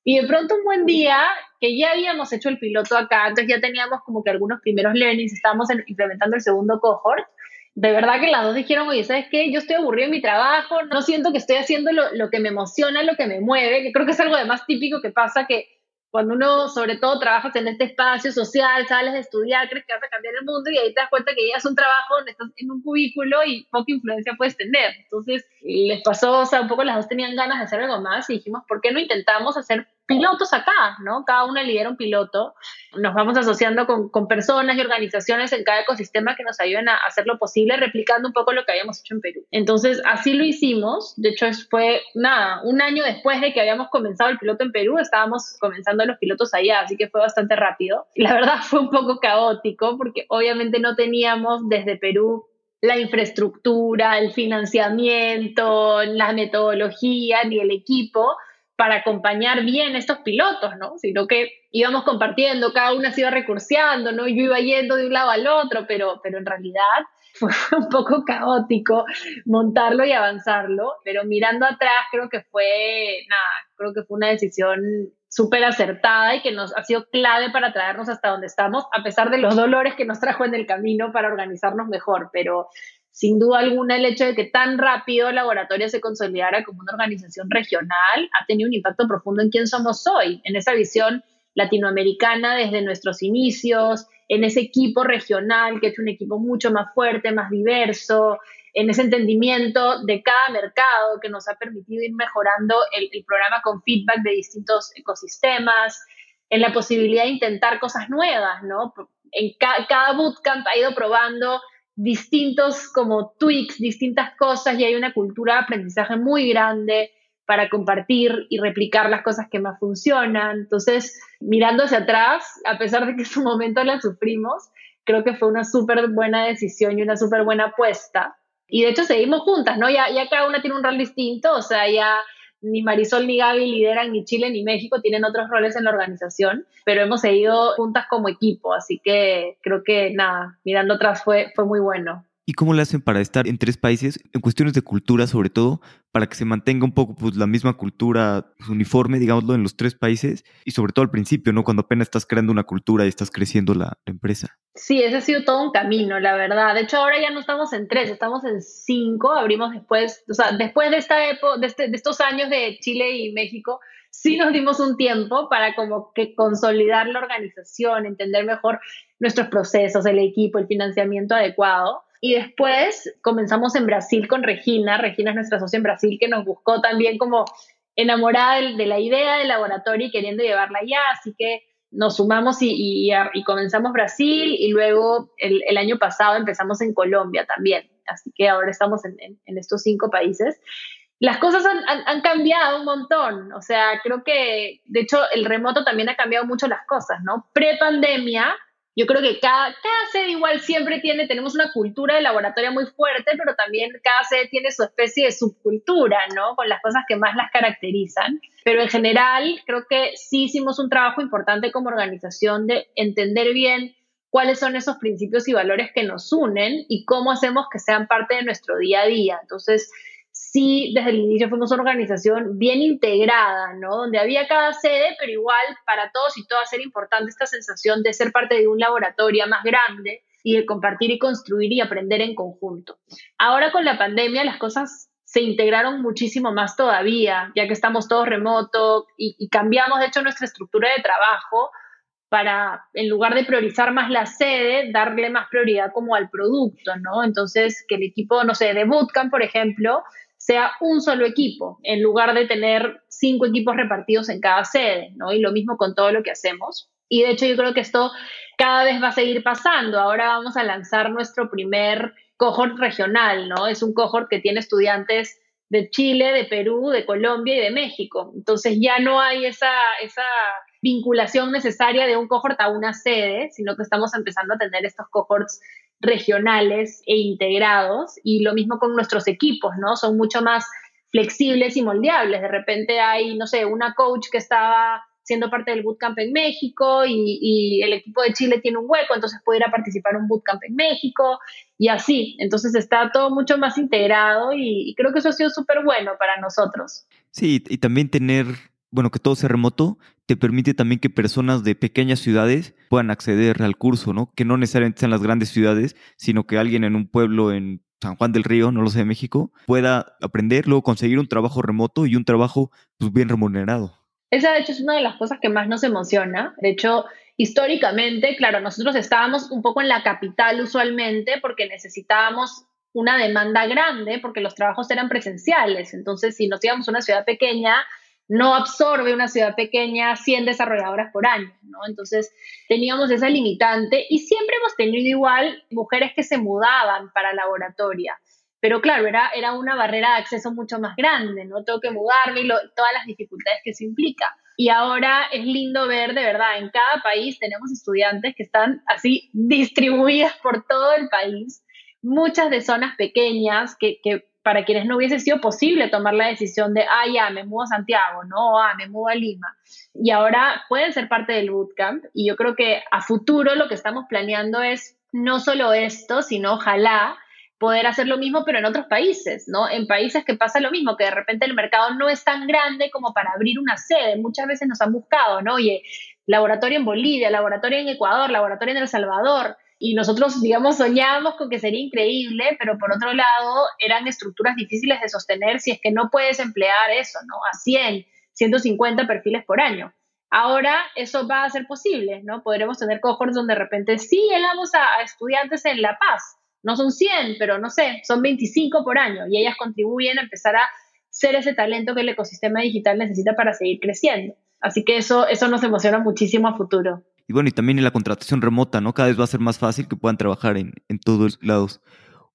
Y de pronto un buen día, que ya habíamos hecho el piloto acá, entonces ya teníamos como que algunos primeros learnings, estábamos implementando el segundo cohort, de verdad que las dos dijeron, oye, ¿sabes qué? Yo estoy aburrido en mi trabajo, no siento que estoy haciendo lo, lo que me emociona, lo que me mueve, que creo que es algo de más típico que pasa que cuando uno, sobre todo, trabajas en este espacio social, sales de estudiar, crees que vas a cambiar el mundo y ahí te das cuenta que ya es un trabajo donde estás en un cubículo y poca influencia puedes tener. Entonces, les pasó, o sea, un poco las dos tenían ganas de hacer algo más y dijimos, ¿por qué no intentamos hacer pilotos acá, ¿no? Cada una lidera un piloto. Nos vamos asociando con, con, personas y organizaciones en cada ecosistema que nos ayuden a hacer lo posible, replicando un poco lo que habíamos hecho en Perú. Entonces, así lo hicimos. De hecho, fue, nada, un año después de que habíamos comenzado el piloto en Perú, estábamos comenzando los pilotos allá, así que fue bastante rápido. La verdad fue un poco caótico porque obviamente no teníamos desde Perú la infraestructura, el financiamiento, la metodología ni el equipo para acompañar bien estos pilotos, ¿no? Sino que íbamos compartiendo, cada una se iba recurseando, ¿no? Yo iba yendo de un lado al otro, pero, pero en realidad fue un poco caótico montarlo y avanzarlo, pero mirando atrás creo que fue, nada, creo que fue una decisión súper acertada y que nos ha sido clave para traernos hasta donde estamos, a pesar de los dolores que nos trajo en el camino para organizarnos mejor, pero sin duda alguna el hecho de que tan rápido el laboratorio se consolidara como una organización regional ha tenido un impacto profundo en quién somos hoy, en esa visión latinoamericana desde nuestros inicios, en ese equipo regional que es un equipo mucho más fuerte, más diverso, en ese entendimiento de cada mercado que nos ha permitido ir mejorando el, programa con feedback de distintos ecosistemas, en la posibilidad de intentar cosas nuevas, ¿no? En cada bootcamp ha ido probando distintos como tweaks, distintas cosas y hay una cultura de aprendizaje muy grande para compartir y replicar las cosas que más funcionan. Entonces, mirando hacia atrás, a pesar de que en su momento la sufrimos, creo que fue una súper buena decisión y una súper buena apuesta. Y de hecho seguimos juntas, ¿no? Ya, ya cada una tiene un rol distinto, o sea, ya ni Marisol ni Gaby lideran ni Chile ni México, tienen otros roles en la organización, pero hemos seguido juntas como equipo, así que creo que nada, mirando atrás fue, fue muy bueno. ¿Y cómo le hacen para estar en tres países, en cuestiones de cultura sobre todo, para que se mantenga un poco pues, la misma cultura pues, uniforme, digámoslo, en los tres países? Y sobre todo al principio, ¿no? Cuando apenas estás creando una cultura y estás creciendo la, empresa. Sí, ese ha sido todo un camino, la verdad. De hecho, ahora ya no estamos en tres, estamos en cinco. Abrimos después, o sea, después de, esta época, de, este, de estos años de Chile y México, sí nos dimos un tiempo para como que consolidar la organización, entender mejor nuestros procesos, el equipo, el financiamiento adecuado. Y después comenzamos en Brasil con Regina. Regina es nuestra socia en Brasil que nos buscó también como enamorada de, la idea del laboratorio y queriendo llevarla allá. Así que nos sumamos y, comenzamos Brasil y luego el, año pasado empezamos en Colombia también. Así que ahora estamos en, estos cinco países. Las cosas han, han, cambiado un montón. O sea, creo que, de hecho, el remoto también ha cambiado mucho las cosas, ¿no? Pre-pandemia, yo creo que cada, cada sede igual siempre tiene, tenemos una cultura de laboratorio muy fuerte, pero también cada sede tiene su especie de subcultura, ¿no? Con las cosas que más las caracterizan. Pero en general, creo que sí hicimos un trabajo importante como organización de entender bien cuáles son esos principios y valores que nos unen y cómo hacemos que sean parte de nuestro día a día. Entonces, sí, desde el inicio fuimos una organización bien integrada, ¿no? Donde había cada sede, pero igual para todos y todas era importante esta sensación de ser parte de un laboratorio más grande y de compartir y construir y aprender en conjunto. Ahora con la pandemia las cosas se integraron muchísimo más todavía, ya que estamos todos remoto y, y cambiamos de hecho nuestra estructura de trabajo para, en lugar de priorizar más la sede, darle más prioridad como al producto, ¿no? Entonces, que el equipo, no sé, de Bootcamp, por ejemplo, sea un solo equipo, en lugar de tener cinco equipos repartidos en cada sede, ¿no? Y lo mismo con todo lo que hacemos. Y de hecho yo creo que esto cada vez va a seguir pasando. Ahora vamos a lanzar nuestro primer cohort regional, ¿no? Es un cohort que tiene estudiantes de Chile, de Perú, de Colombia y de México. Entonces ya no hay esa, esa vinculación necesaria de un cohort a una sede, sino que estamos empezando a tener estos cohorts regionales e integrados y lo mismo con nuestros equipos, ¿no? Son mucho más flexibles y moldeables. De repente hay, no sé, una coach que estaba siendo parte del bootcamp en México y, el equipo de Chile tiene un hueco, entonces puede ir a participar en un bootcamp en México y así. Entonces está todo mucho más integrado y, y creo que eso ha sido súper bueno para nosotros. Sí, y también tener, bueno, que todo sea remoto, te permite también que personas de pequeñas ciudades puedan acceder al curso, ¿no? Que no necesariamente sean las grandes ciudades, sino que alguien en un pueblo en San Juan del Río, no lo sé, México, pueda aprender, luego conseguir un trabajo remoto y un trabajo pues, bien remunerado. Esa, de hecho, es una de las cosas que más nos emociona. De hecho, históricamente, claro, nosotros estábamos un poco en la capital usualmente porque necesitábamos una demanda grande porque los trabajos eran presenciales. Entonces, si nos íbamos a una ciudad pequeña, no absorbe una ciudad pequeña 100 desarrolladoras por año, ¿no? Entonces teníamos esa limitante y siempre hemos tenido igual mujeres que se mudaban para laboratoria. Pero claro, era, era una barrera de acceso mucho más grande, ¿no? Tengo que mudarme y todas las dificultades que eso implica. Y ahora es lindo ver, de verdad, en cada país tenemos estudiantes que están así distribuidas por todo el país, muchas de zonas pequeñas que, que para quienes no hubiese sido posible tomar la decisión de, ah, ya, me mudo a Santiago, no, ah, me mudo a Lima. Y ahora pueden ser parte del bootcamp. Y yo creo que a futuro lo que estamos planeando es no solo esto, sino ojalá poder hacer lo mismo, pero en otros países, ¿no? En países que pasa lo mismo, que de repente el mercado no es tan grande como para abrir una sede. Muchas veces nos han buscado, ¿no? Oye, laboratorio en Bolivia, laboratorio en Ecuador, laboratorio en El Salvador y nosotros, digamos, soñábamos con que sería increíble, pero por otro lado eran estructuras difíciles de sostener si es que no puedes emplear eso, ¿no? A 100, 150 perfiles por año. Ahora eso va a ser posible, ¿no? Podremos tener cohorts donde de repente sí llegamos a, estudiantes en La Paz. No son 100, pero no sé, son 25 por año y ellas contribuyen a empezar a ser ese talento que el ecosistema digital necesita para seguir creciendo. Así que eso, eso nos emociona muchísimo a futuro. Y bueno, y también en la contratación remota, ¿no? Cada vez va a ser más fácil que puedan trabajar en, en todos lados.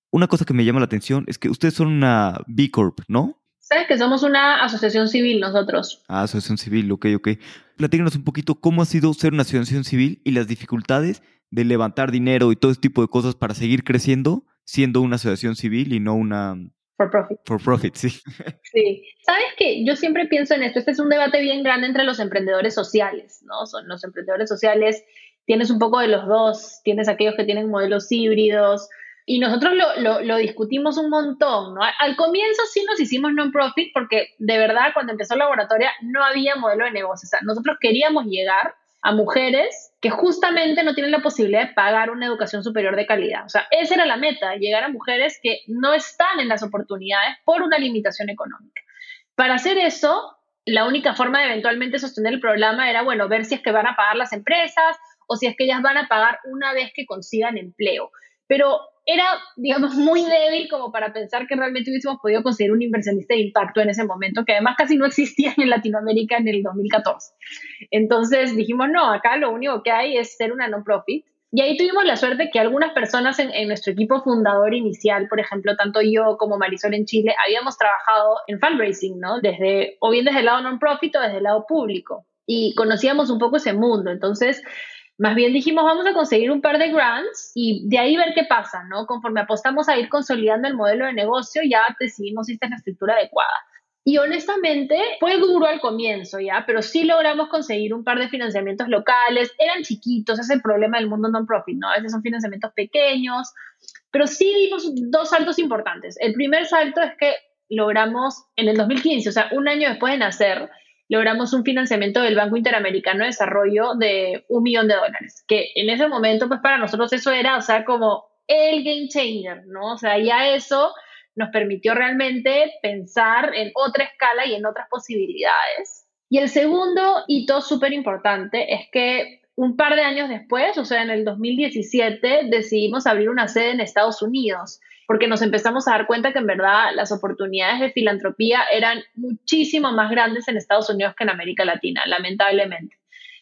Una cosa que me llama la atención es que ustedes son una B Corp, ¿no? Sabes que somos una asociación civil nosotros. Ah, asociación civil, ok, ok. Platícanos un poquito cómo ha sido ser una asociación civil y las dificultades de levantar dinero y todo ese tipo de cosas para seguir creciendo siendo una asociación civil y no una For profit. For profit, sí. Sí. ¿Sabes qué? Yo siempre pienso en esto. Este es un debate bien grande entre los emprendedores sociales, ¿no? Son los emprendedores sociales, tienes un poco de los dos, tienes aquellos que tienen modelos híbridos, y nosotros lo, lo, lo, discutimos un montón, ¿no? Al comienzo sí nos hicimos non-profit porque de verdad cuando empezó la laboratoria no había modelo de negocio. O sea, nosotros queríamos llegar a mujeres que justamente no tienen la posibilidad de pagar una educación superior de calidad. O sea, esa era la meta, llegar a mujeres que no están en las oportunidades por una limitación económica. Para hacer eso, la única forma de eventualmente sostener el programa era, bueno, ver si es que van a pagar las empresas o si es que ellas van a pagar una vez que consigan empleo. Pero era, digamos, muy débil como para pensar que realmente hubiésemos podido conseguir un inversionista de impacto en ese momento, que además casi no existía en Latinoamérica en el 2014. Entonces dijimos, no, acá lo único que hay es ser una non-profit. Y ahí tuvimos la suerte que algunas personas en, en, nuestro equipo fundador inicial, por ejemplo, tanto yo como Marisol en Chile, habíamos trabajado en fundraising, ¿no? Desde, o bien desde el lado non-profit o desde el lado público. Y conocíamos un poco ese mundo. Entonces, más bien dijimos, vamos a conseguir un par de grants y de ahí ver qué pasa, ¿no? Conforme apostamos a ir consolidando el modelo de negocio, ya decidimos si esta es la estructura adecuada. Y honestamente fue duro al comienzo, ¿ya? Pero sí logramos conseguir un par de financiamientos locales. Eran chiquitos, es el problema del mundo non-profit, ¿no? A veces son financiamientos pequeños, pero sí dimos dos saltos importantes. El primer salto es que logramos en el 2015, o sea, un año después de nacer, logramos un financiamiento del Banco Interamericano de Desarrollo de un millón de dólares, que en ese momento, pues para nosotros eso era, o sea, como el game changer, ¿no? O sea, ya eso nos permitió realmente pensar en otra escala y en otras posibilidades. Y el segundo hito súper importante es que un par de años después, o sea, en el 2017, decidimos abrir una sede en Estados Unidos porque nos empezamos a dar cuenta que en verdad las oportunidades de filantropía eran muchísimo más grandes en Estados Unidos que en América Latina, lamentablemente.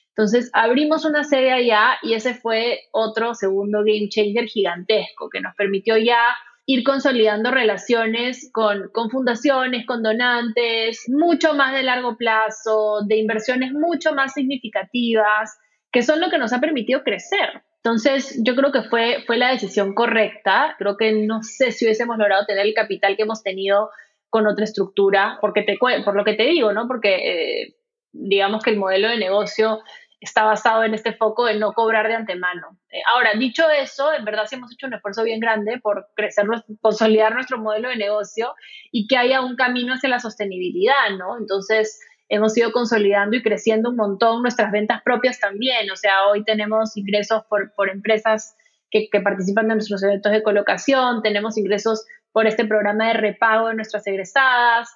Entonces abrimos una sede allá y ese fue otro segundo game changer gigantesco que nos permitió ya ir consolidando relaciones con, con, fundaciones, con donantes, mucho más de largo plazo, de inversiones mucho más significativas, que son lo que nos ha permitido crecer. Entonces, yo creo que fue, fue la decisión correcta. Creo que no sé si hubiésemos logrado tener el capital que hemos tenido con otra estructura, porque te, por lo que te digo, ¿no? Porque eh, digamos que el modelo de negocio está basado en este foco de no cobrar de antemano. Eh, ahora, dicho eso, en verdad sí hemos hecho un esfuerzo bien grande por crecer, consolidar nuestro modelo de negocio y que haya un camino hacia la sostenibilidad, ¿no? Entonces, hemos ido consolidando y creciendo un montón nuestras ventas propias también. O sea, hoy tenemos ingresos por, por empresas que, que, participan de nuestros eventos de colocación, tenemos ingresos por este programa de repago de nuestras egresadas,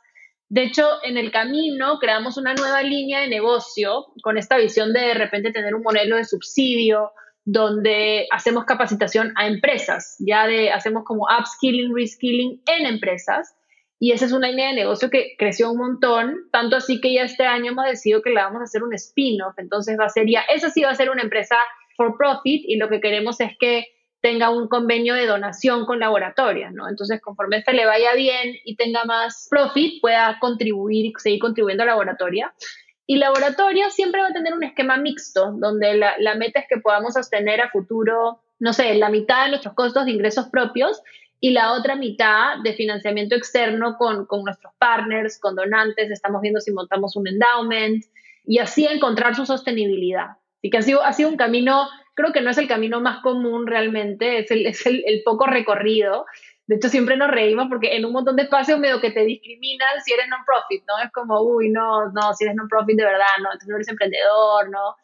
de hecho, en el camino creamos una nueva línea de negocio con esta visión de de repente tener un modelo de subsidio donde hacemos capacitación a empresas, ya de hacemos como upskilling, reskilling en empresas. Y esa es una línea de negocio que creció un montón, tanto así que ya este año hemos decidido que la vamos a hacer un spin-off. Entonces va a ser ya, esa sí va a ser una empresa for profit y lo que queremos es que tenga un convenio de donación con laboratorios, ¿no? Entonces, conforme este le vaya bien y tenga más profit, pueda contribuir y seguir contribuyendo a laboratoria. Y laboratorio siempre va a tener un esquema mixto, donde la, la meta es que podamos sostener a futuro, no sé, la mitad de nuestros costos de ingresos propios y la otra mitad de financiamiento externo con, con nuestros partners, con donantes, estamos viendo si montamos un endowment y así encontrar su sostenibilidad. Y que ha sido, ha sido un camino creo que no es el camino más común realmente, es el, es el, poco recorrido. De hecho, siempre nos reímos porque en un montón de espacios medio que te discriminan si eres non-profit, ¿no? Es como, uy, no, no, si eres non-profit de verdad, no, entonces no eres emprendedor, ¿no?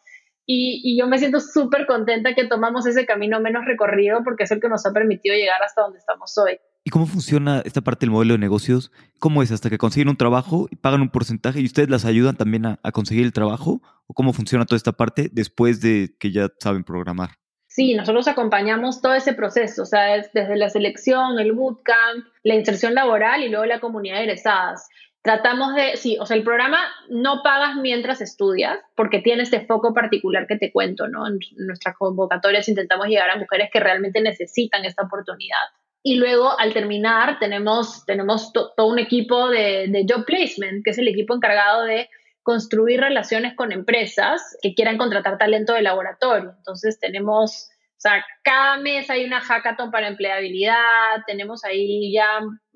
Y, y yo me siento súper contenta que tomamos ese camino menos recorrido porque es el que nos ha permitido llegar hasta donde estamos hoy. ¿Y cómo funciona esta parte del modelo de negocios? ¿Cómo es hasta que consiguen un trabajo y pagan un porcentaje y ustedes las ayudan también a, conseguir el trabajo? ¿O cómo funciona toda esta parte después de que ya saben programar? Sí, nosotros acompañamos todo ese proceso, o sea, es desde la selección, el bootcamp, la inserción laboral y luego la comunidad de egresadas. Tratamos de, sí, o sea, el programa no pagas mientras estudias porque tiene este foco particular que te cuento, ¿no? En nuestras convocatorias intentamos llegar a mujeres que realmente necesitan esta oportunidad y luego, al terminar, tenemos, tenemos todo un equipo de, de, job placement, que es el equipo encargado de construir relaciones con empresas que quieran contratar talento de laboratorio. Entonces, tenemos, sea, cada mes hay una hackathon para empleabilidad, tenemos ahí ya,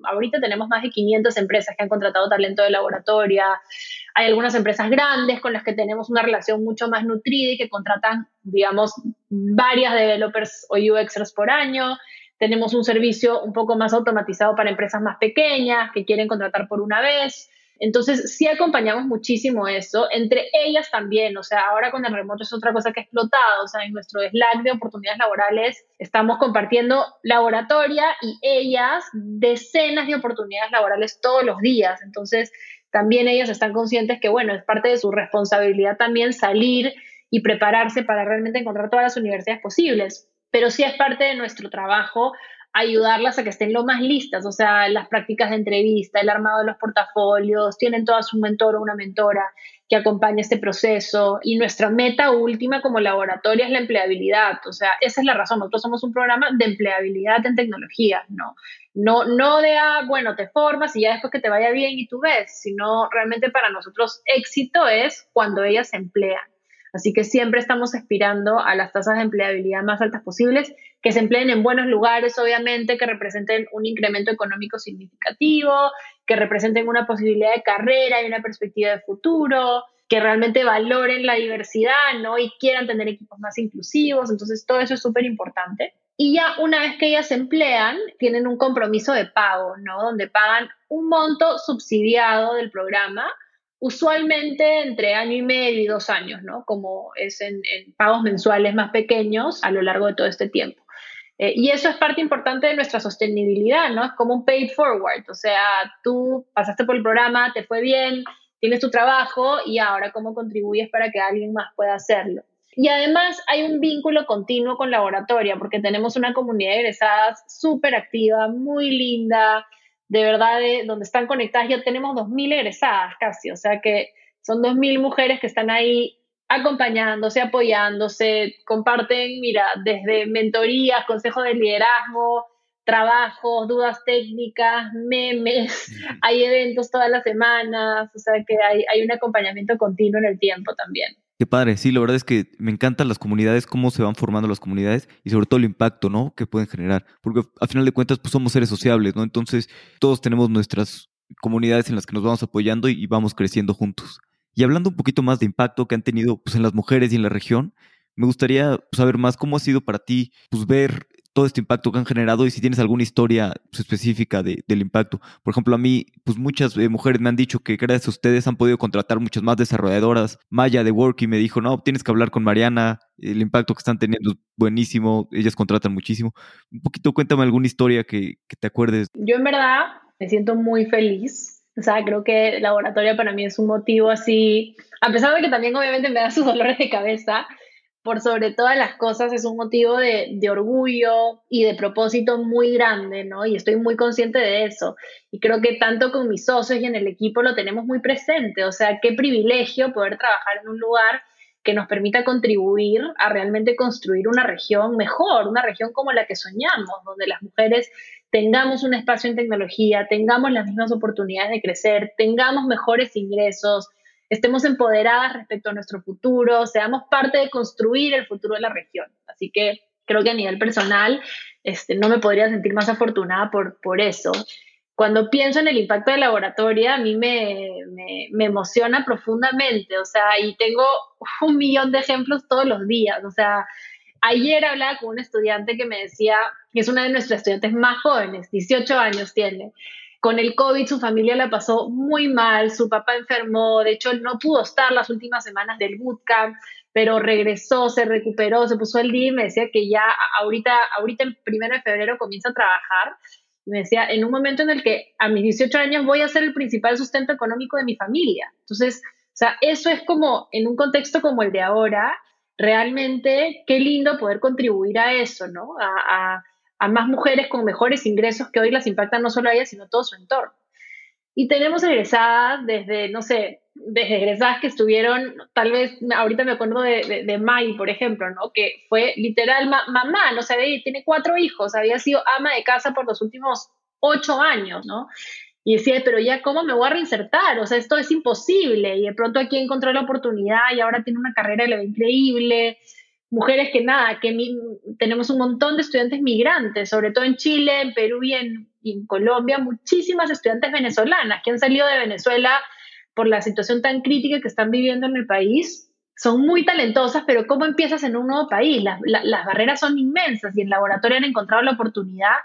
ahorita tenemos más de 500 empresas que han contratado talento de laboratorio. Hay algunas empresas grandes con las que tenemos una relación mucho más nutrida y que contratan, digamos, varias developers o UXers por año. Tenemos un servicio un poco más automatizado para empresas más pequeñas que quieren contratar por una vez. Entonces, sí acompañamos muchísimo eso, entre ellas también, o sea, ahora con el remoto es otra cosa que ha explotado, o sea, en nuestro Slack de oportunidades laborales estamos compartiendo laboratoria y ellas decenas de oportunidades laborales todos los días, entonces también ellas están conscientes que, bueno, es parte de su responsabilidad también salir y prepararse para realmente encontrar todas las universidades posibles pero sí es parte de nuestro trabajo ayudarlas a que estén lo más listas, o sea, las prácticas de entrevista, el armado de los portafolios, tienen todas un mentor o una mentora que acompaña este proceso y nuestra meta última como laboratorio es la empleabilidad, o sea, esa es la razón, nosotros somos un programa de empleabilidad en tecnología, ¿no? No, no de, ah, bueno, te formas y ya después que te vaya bien y tú ves, sino realmente para nosotros éxito es cuando ellas se emplean. Así que siempre estamos aspirando a las tasas de empleabilidad más altas posibles, que se empleen en buenos lugares, obviamente, que representen un incremento económico significativo, que representen una posibilidad de carrera y una perspectiva de futuro, que realmente valoren la diversidad, ¿no? Y quieran tener equipos más inclusivos. Entonces, todo eso es súper importante. Y ya una vez que ellas se emplean, tienen un compromiso de pago, ¿no? Donde pagan un monto subsidiado del programa usualmente entre año y medio y dos años, ¿no? Como es en, pagos mensuales más pequeños a lo largo de todo este tiempo. Eh, y eso es parte importante de nuestra sostenibilidad, ¿no? Es como un paid forward, o sea, tú pasaste por el programa, te fue bien, tienes tu trabajo y ahora cómo contribuyes para que alguien más pueda hacerlo. Y además hay un vínculo continuo con laboratoria, porque tenemos una comunidad de egresadas súper activa, muy linda, de verdad, de, donde están conectadas, ya tenemos 2.000 egresadas casi, o sea que son 2.000 mujeres que están ahí acompañándose, apoyándose, comparten, mira, desde mentorías, consejos de liderazgo, trabajos, dudas técnicas, memes, hay eventos todas las semanas, o sea que hay, hay un acompañamiento continuo en el tiempo también. Qué padre, sí, la verdad es que me encantan las comunidades, cómo se van formando las comunidades y sobre todo el impacto, ¿no? Que pueden generar, porque al final de cuentas pues somos seres sociables, ¿no? Entonces todos tenemos nuestras comunidades en las que nos vamos apoyando y, vamos creciendo juntos. Y hablando un poquito más de impacto que han tenido pues en las mujeres y en la región, me gustaría saber más cómo ha sido para ti pues ver todo este impacto que han generado y si tienes alguna historia pues, específica de, del impacto. Por ejemplo, a mí, pues muchas eh, mujeres me han dicho que gracias a ustedes han podido contratar muchas más desarrolladoras. Maya de Worky me dijo, no, tienes que hablar con Mariana, el impacto que están teniendo es buenísimo, ellas contratan muchísimo. Un poquito cuéntame alguna historia que, que te acuerdes. Yo en verdad me siento muy feliz. O sea, creo que laboratorio para mí es un motivo así, a pesar de que también obviamente me da sus dolores de cabeza, por sobre todas las cosas es un motivo de, orgullo y de propósito muy grande, ¿no? Y estoy muy consciente de eso. Y creo que tanto con mis socios y en el equipo lo tenemos muy presente. O sea, qué privilegio poder trabajar en un lugar que nos permita contribuir a realmente construir una región mejor, una región como la que soñamos, donde las mujeres tengamos un espacio en tecnología, tengamos las mismas oportunidades de crecer, tengamos mejores ingresos, estemos empoderadas respecto a nuestro futuro, seamos parte de construir el futuro de la región. Así que creo que a nivel personal este, no me podría sentir más afortunada por, por eso. Cuando pienso en el impacto de laboratorio, a mí me, me, me, emociona profundamente, o sea, y tengo un millón de ejemplos todos los días, o sea, ayer hablaba con un estudiante que me decía, que es una de nuestras estudiantes más jóvenes, 18 años tiene, con el COVID su familia la pasó muy mal, su papá enfermó, de hecho no pudo estar las últimas semanas del bootcamp, pero regresó, se recuperó, se puso el día y me decía que ya ahorita, ahorita el primero de febrero comienza a trabajar. Y me decía, en un momento en el que a mis 18 años voy a ser el principal sustento económico de mi familia. Entonces, o sea, eso es como, en un contexto como el de ahora, realmente qué lindo poder contribuir a eso, ¿no? Más mujeres con mejores ingresos que hoy las impactan no solo a ellas, sino todo su entorno. Y tenemos egresadas desde, no sé, desde egresadas que estuvieron, tal vez, ahorita me acuerdo de, de, May, por ejemplo, ¿no? Que fue literal mamá, no sé, tiene cuatro hijos, había sido ama de casa por los últimos ocho años, ¿no? Y decía, pero ya, ¿cómo me voy a reinsertar? O sea, esto es imposible. Y de pronto aquí encontró la oportunidad y ahora tiene una carrera increíble mujeres que nada, que tenemos un montón de estudiantes migrantes, sobre todo en Chile, en Perú y en, Colombia, muchísimas estudiantes venezolanas que han salido de Venezuela por la situación tan crítica que están viviendo en el país. Son muy talentosas, pero ¿cómo empiezas en un nuevo país? Las, las barreras son inmensas y en laboratorio han encontrado la oportunidad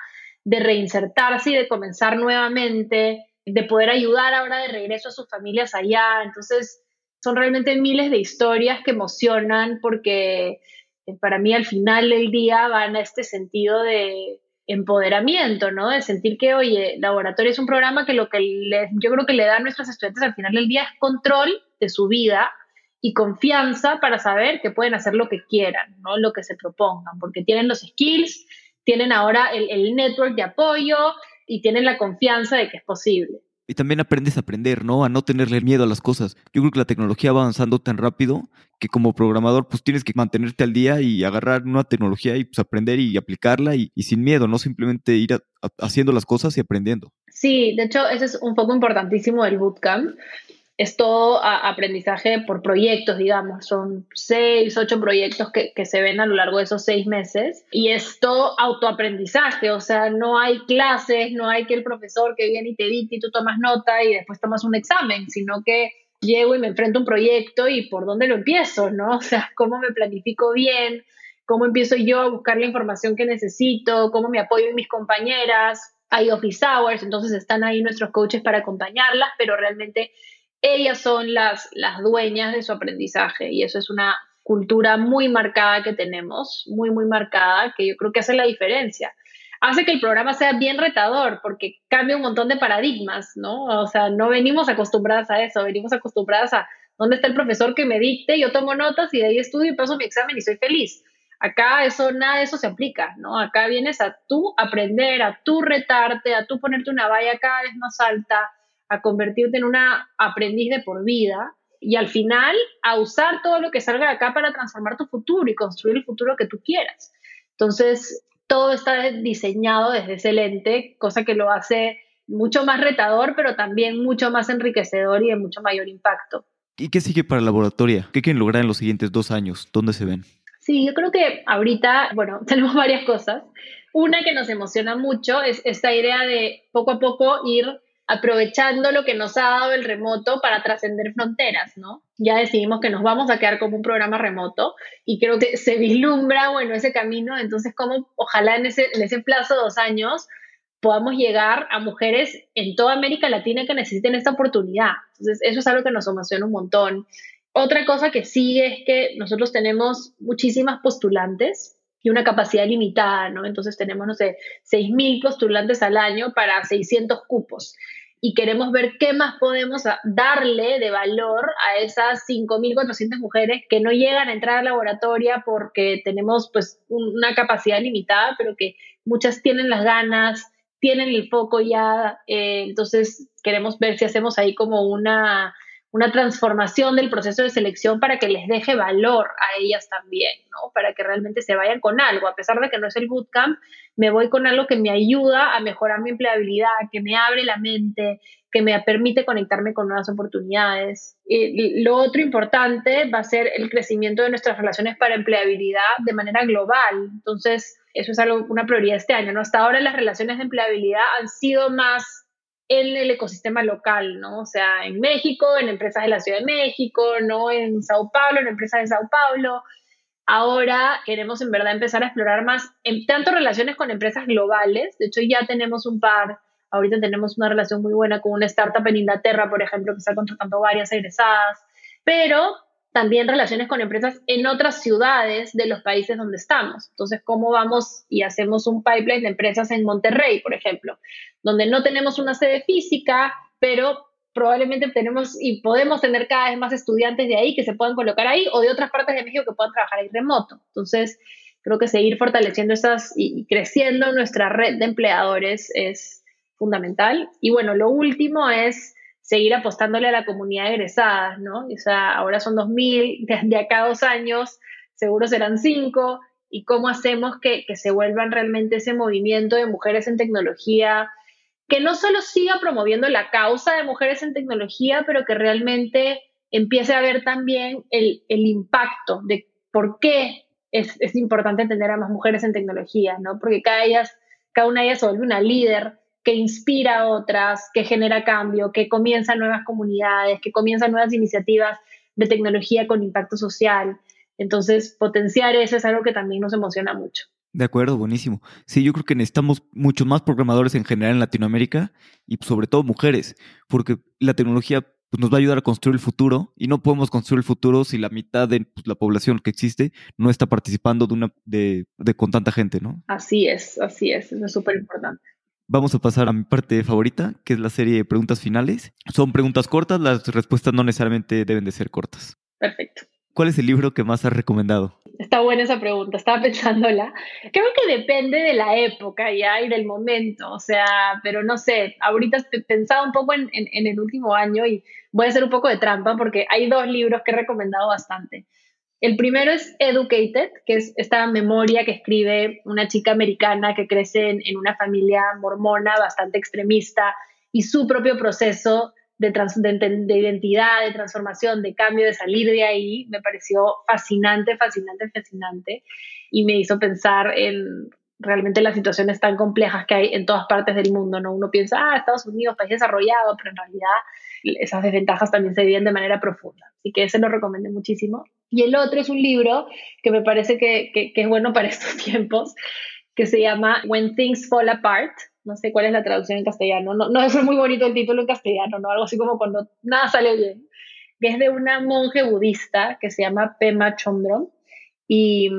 de reinsertarse y de comenzar nuevamente, de poder ayudar ahora de regreso a sus familias allá. Entonces, son realmente miles de historias que emocionan porque eh, para mí al final del día van a este sentido de empoderamiento, ¿no? De sentir que, oye, laboratorio es un programa que lo que yo creo que le da a nuestros estudiantes al final del día es control de su vida y confianza para saber que pueden hacer lo que quieran, ¿no? Lo que se propongan, porque tienen los skills, tienen ahora el, el network de apoyo y tienen la confianza de que es posible y también aprendes a aprender, ¿no? A no tenerle miedo a las cosas. Yo creo que la tecnología va avanzando tan rápido que como programador pues tienes que mantenerte al día y agarrar una tecnología y pues aprender y aplicarla y, sin miedo, no simplemente ir haciendo las cosas y aprendiendo. Sí, de hecho ese es un poco importantísimo del bootcamp es todo aprendizaje por proyectos, digamos. Son seis, ocho proyectos que, que, se ven a lo largo de esos seis meses. Y es todo autoaprendizaje, o sea, no hay clases, no hay que el profesor que viene y te dicta y tú tomas nota y después tomas un examen, sino que llego y me enfrento a un proyecto y por dónde lo empiezo, ¿no? O sea, cómo me planifico bien, cómo empiezo yo a buscar la información que necesito, cómo me apoyo en mis compañeras. Hay office hours, entonces están ahí nuestros coaches para acompañarlas, pero realmente ellas son las, las dueñas de su aprendizaje y eso es una cultura muy marcada que tenemos, muy, muy marcada, que yo creo que hace la diferencia. Hace que el programa sea bien retador porque cambia un montón de paradigmas, ¿no? O sea, no venimos acostumbradas a eso, venimos acostumbradas a dónde está el profesor que me dicte, yo tomo notas y de ahí estudio y paso mi examen y soy feliz. Acá eso, nada de eso se aplica, ¿no? Acá vienes a tú aprender, a tú retarte, a tú ponerte una valla cada vez más alta, a convertirte en una aprendiz de por vida y al final a usar todo lo que salga de acá para transformar tu futuro y construir el futuro que tú quieras. Entonces, todo está diseñado desde ese lente, cosa que lo hace mucho más retador, pero también mucho más enriquecedor y de mucho mayor impacto. ¿Y qué sigue para la laboratoria? ¿Qué quieren lograr en los siguientes dos años? ¿Dónde se ven? Sí, yo creo que ahorita, bueno, tenemos varias cosas. Una que nos emociona mucho es esta idea de poco a poco ir aprovechando lo que nos ha dado el remoto para trascender fronteras, ¿no? Ya decidimos que nos vamos a quedar como un programa remoto y creo que se vislumbra, bueno, ese camino, entonces como ojalá en ese, en ese plazo de dos años podamos llegar a mujeres en toda América Latina que necesiten esta oportunidad. Entonces, eso es algo que nos emociona un montón. Otra cosa que sigue es que nosotros tenemos muchísimas postulantes y una capacidad limitada, ¿no? Entonces tenemos, no sé, 6.000 postulantes al año para 600 cupos y queremos ver qué más podemos darle de valor a esas 5.400 mujeres que no llegan a entrar a la laboratoria porque tenemos pues una capacidad limitada, pero que muchas tienen las ganas, tienen el foco ya, eh, entonces queremos ver si hacemos ahí como una una transformación del proceso de selección para que les deje valor a ellas también, ¿no? Para que realmente se vayan con algo. A pesar de que no es el bootcamp, me voy con algo que me ayuda a mejorar mi empleabilidad, que me abre la mente, que me permite conectarme con nuevas oportunidades. Y lo otro importante va a ser el crecimiento de nuestras relaciones para empleabilidad de manera global. Entonces, eso es algo, una prioridad este año, ¿no? Hasta ahora las relaciones de empleabilidad han sido más en el ecosistema local, ¿no? O sea, en México, en empresas de la Ciudad de México, ¿no? En Sao Paulo, en empresas de Sao Paulo. Ahora queremos en verdad empezar a explorar más en tanto relaciones con empresas globales. De hecho, ya tenemos un par. Ahorita tenemos una relación muy buena con una startup en Inglaterra, por ejemplo, que está contratando varias egresadas. Pero también relaciones con empresas en otras ciudades de los países donde estamos. Entonces, ¿cómo vamos y hacemos un pipeline de empresas en Monterrey, por ejemplo, donde no tenemos una sede física, pero probablemente tenemos y podemos tener cada vez más estudiantes de ahí que se puedan colocar ahí o de otras partes de México que puedan trabajar ahí remoto. Entonces, creo que seguir fortaleciendo esas y creciendo nuestra red de empleadores es fundamental. Y bueno, lo último es seguir apostándole a la comunidad de egresadas, ¿no? O sea, ahora son 2.000, de, de acá dos años seguro serán cinco, y cómo hacemos que, que, se vuelvan realmente ese movimiento de mujeres en tecnología, que no solo siga promoviendo la causa de mujeres en tecnología, pero que realmente empiece a ver también el, el impacto de por qué es, es, importante tener a más mujeres en tecnología, ¿no? Porque cada, ellas, cada una de ellas se vuelve una líder que inspira a otras, que genera cambio, que comienza nuevas comunidades, que comienza nuevas iniciativas de tecnología con impacto social. Entonces, potenciar eso es algo que también nos emociona mucho. De acuerdo, buenísimo. Sí, yo creo que necesitamos muchos más programadores en general en Latinoamérica y sobre todo mujeres, porque la tecnología pues, nos va a ayudar a construir el futuro y no podemos construir el futuro si la mitad de pues, la población que existe no está participando de una de, de con tanta gente, ¿no? Así es, así es, eso es súper importante. Vamos a pasar a mi parte favorita, que es la serie de preguntas finales. Son preguntas cortas, las respuestas no necesariamente deben de ser cortas. Perfecto. ¿Cuál es el libro que más has recomendado? Está buena esa pregunta, estaba pensándola. Creo que depende de la época ya y del momento, o sea, pero no sé, ahorita pensaba un poco en, en, en el último año y voy a hacer un poco de trampa porque hay dos libros que he recomendado bastante. El primero es Educated, que es esta memoria que escribe una chica americana que crece en, una familia mormona bastante extremista y su propio proceso de, trans, de, identidad, de transformación, de cambio, de salir de ahí, me pareció fascinante, fascinante, fascinante y me hizo pensar en realmente las situaciones tan complejas que hay en todas partes del mundo, ¿no? Uno piensa, ah, Estados Unidos, país desarrollado, pero en realidad esas desventajas también se viven de manera profunda. Así que ese lo recomendé muchísimo. Y el otro es un libro que me parece que, que, es bueno para estos tiempos, que se llama When Things Fall Apart. No sé cuál es la traducción en castellano. No, no es muy bonito el título en castellano, ¿no? Algo así como cuando nada sale bien. Que es de una monje budista que se llama Pema Chondron y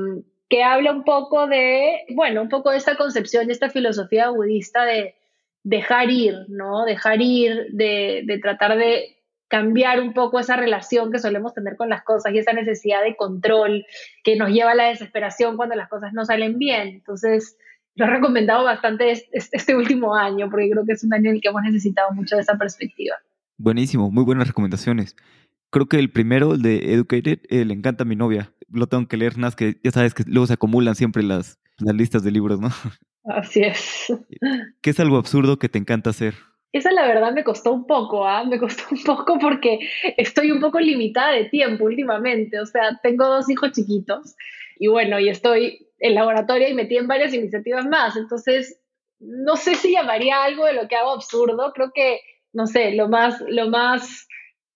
que habla un poco de, bueno, un poco de esta concepción, de esta filosofía budista de dejar ir, ¿no? Dejar ir, de, de tratar de cambiar un poco esa relación que solemos tener con las cosas y esa necesidad de control que nos lleva a la desesperación cuando las cosas no salen bien. Entonces, lo he recomendado bastante este, último año porque creo que es un año en el que hemos necesitado mucho de esa perspectiva. Buenísimo, muy buenas recomendaciones. Creo que el primero, el de Educated, eh, le encanta a mi novia. Lo tengo que leer, más que ya sabes que luego se acumulan siempre las, las listas de libros, ¿no? Así es. ¿Qué es algo absurdo que te encanta hacer? Esa la verdad me costó un poco, ¿ah? Me costó un poco porque estoy un poco limitada de tiempo últimamente. O sea, tengo dos hijos chiquitos y bueno, y estoy en laboratorio y metí en varias iniciativas más. Entonces, no sé si llamaría algo de lo que hago absurdo. Creo que, no sé, lo más, lo más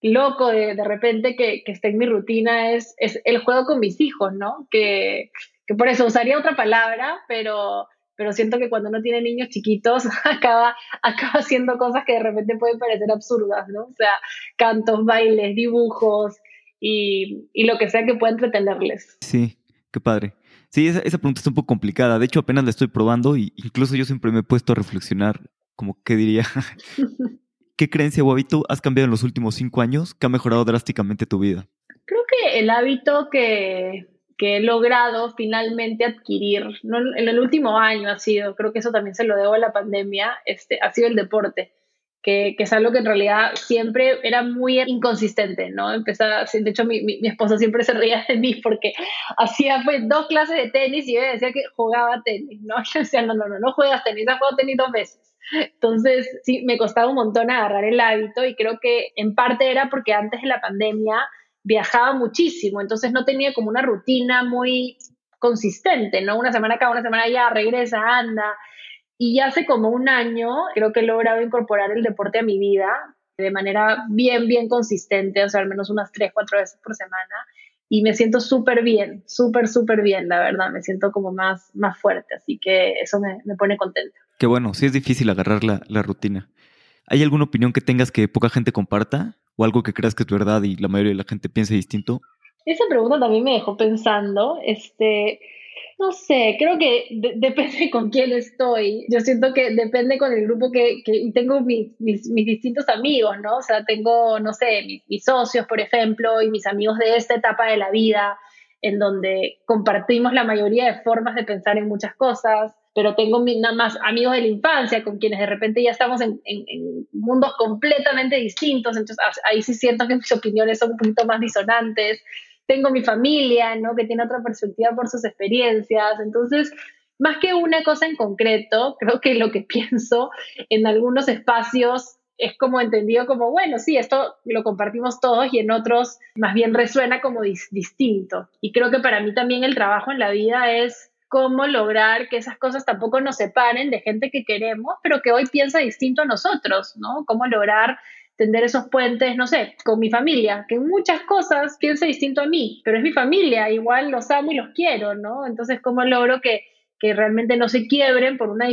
loco de, de repente que, que está en mi rutina es, es el juego con mis hijos, ¿no? Que, que por eso usaría otra palabra, pero pero siento que cuando uno tiene niños chiquitos acaba, acaba haciendo cosas que de repente pueden parecer absurdas, ¿no? O sea, cantos, bailes, dibujos y, y lo que sea que pueda entretenerles. Sí, qué padre. Sí, esa, esa pregunta está un poco complicada. De hecho, apenas la estoy probando y incluso yo siempre me he puesto a reflexionar, como qué diría, ¿qué creencia o hábito has cambiado en los últimos cinco años que ha mejorado drásticamente tu vida? Creo que el hábito que, que he logrado finalmente adquirir, no, en el último año ha sido, creo que eso también se lo debo a la pandemia, este, ha sido el deporte, que, que es algo que en realidad siempre era muy inconsistente, ¿no? Empezaba, de hecho mi, mi, mi esposo siempre se reía de mí porque hacía pues dos clases de tenis y yo decía que jugaba tenis, ¿no? Yo decía, no, no, no, no juegas tenis, has jugado tenis dos veces. Entonces, sí, me costaba un montón agarrar el hábito y creo que en parte era porque antes de la pandemia viajaba muchísimo, entonces no tenía como una rutina muy consistente, ¿no? Una semana acá, una semana allá, regresa, anda. Y hace como un año creo que he logrado incorporar el deporte a mi vida de manera bien, bien consistente, o sea, al menos unas tres, cuatro veces por semana. Y me siento súper bien, súper, súper bien, la verdad. Me siento como más, más fuerte, así que eso me, me pone contenta. Qué bueno, sí es difícil agarrar la, la rutina. ¿Hay alguna opinión que tengas que poca gente comparta? ¿O algo que creas que es verdad y la mayoría de la gente piensa distinto? Esa pregunta también me dejó pensando. Este, no sé, creo que de depende con quién estoy. Yo siento que depende con el grupo que, que tengo mis, distintos amigos, ¿no? O sea, tengo, no sé, mis, socios, por ejemplo, y mis amigos de esta etapa de la vida, en donde compartimos la mayoría de formas de pensar en muchas cosas pero tengo nada más amigos de la infancia con quienes de repente ya estamos en, en, en, mundos completamente distintos, entonces ahí sí siento que mis opiniones son un poquito más disonantes. Tengo mi familia, ¿no? Que tiene otra perspectiva por sus experiencias, entonces más que una cosa en concreto, creo que lo que pienso en algunos espacios es como entendido como, bueno, sí, esto lo compartimos todos y en otros más bien resuena como dis distinto. Y creo que para mí también el trabajo en la vida es cómo lograr que esas cosas tampoco nos separen de gente que queremos, pero que hoy piensa distinto a nosotros, ¿no? Cómo lograr tender esos puentes, no sé, con mi familia, que muchas cosas piensa distinto a mí, pero es mi familia, igual los amo y los quiero, ¿no? Entonces, ¿cómo logro que, que realmente no se quiebren por una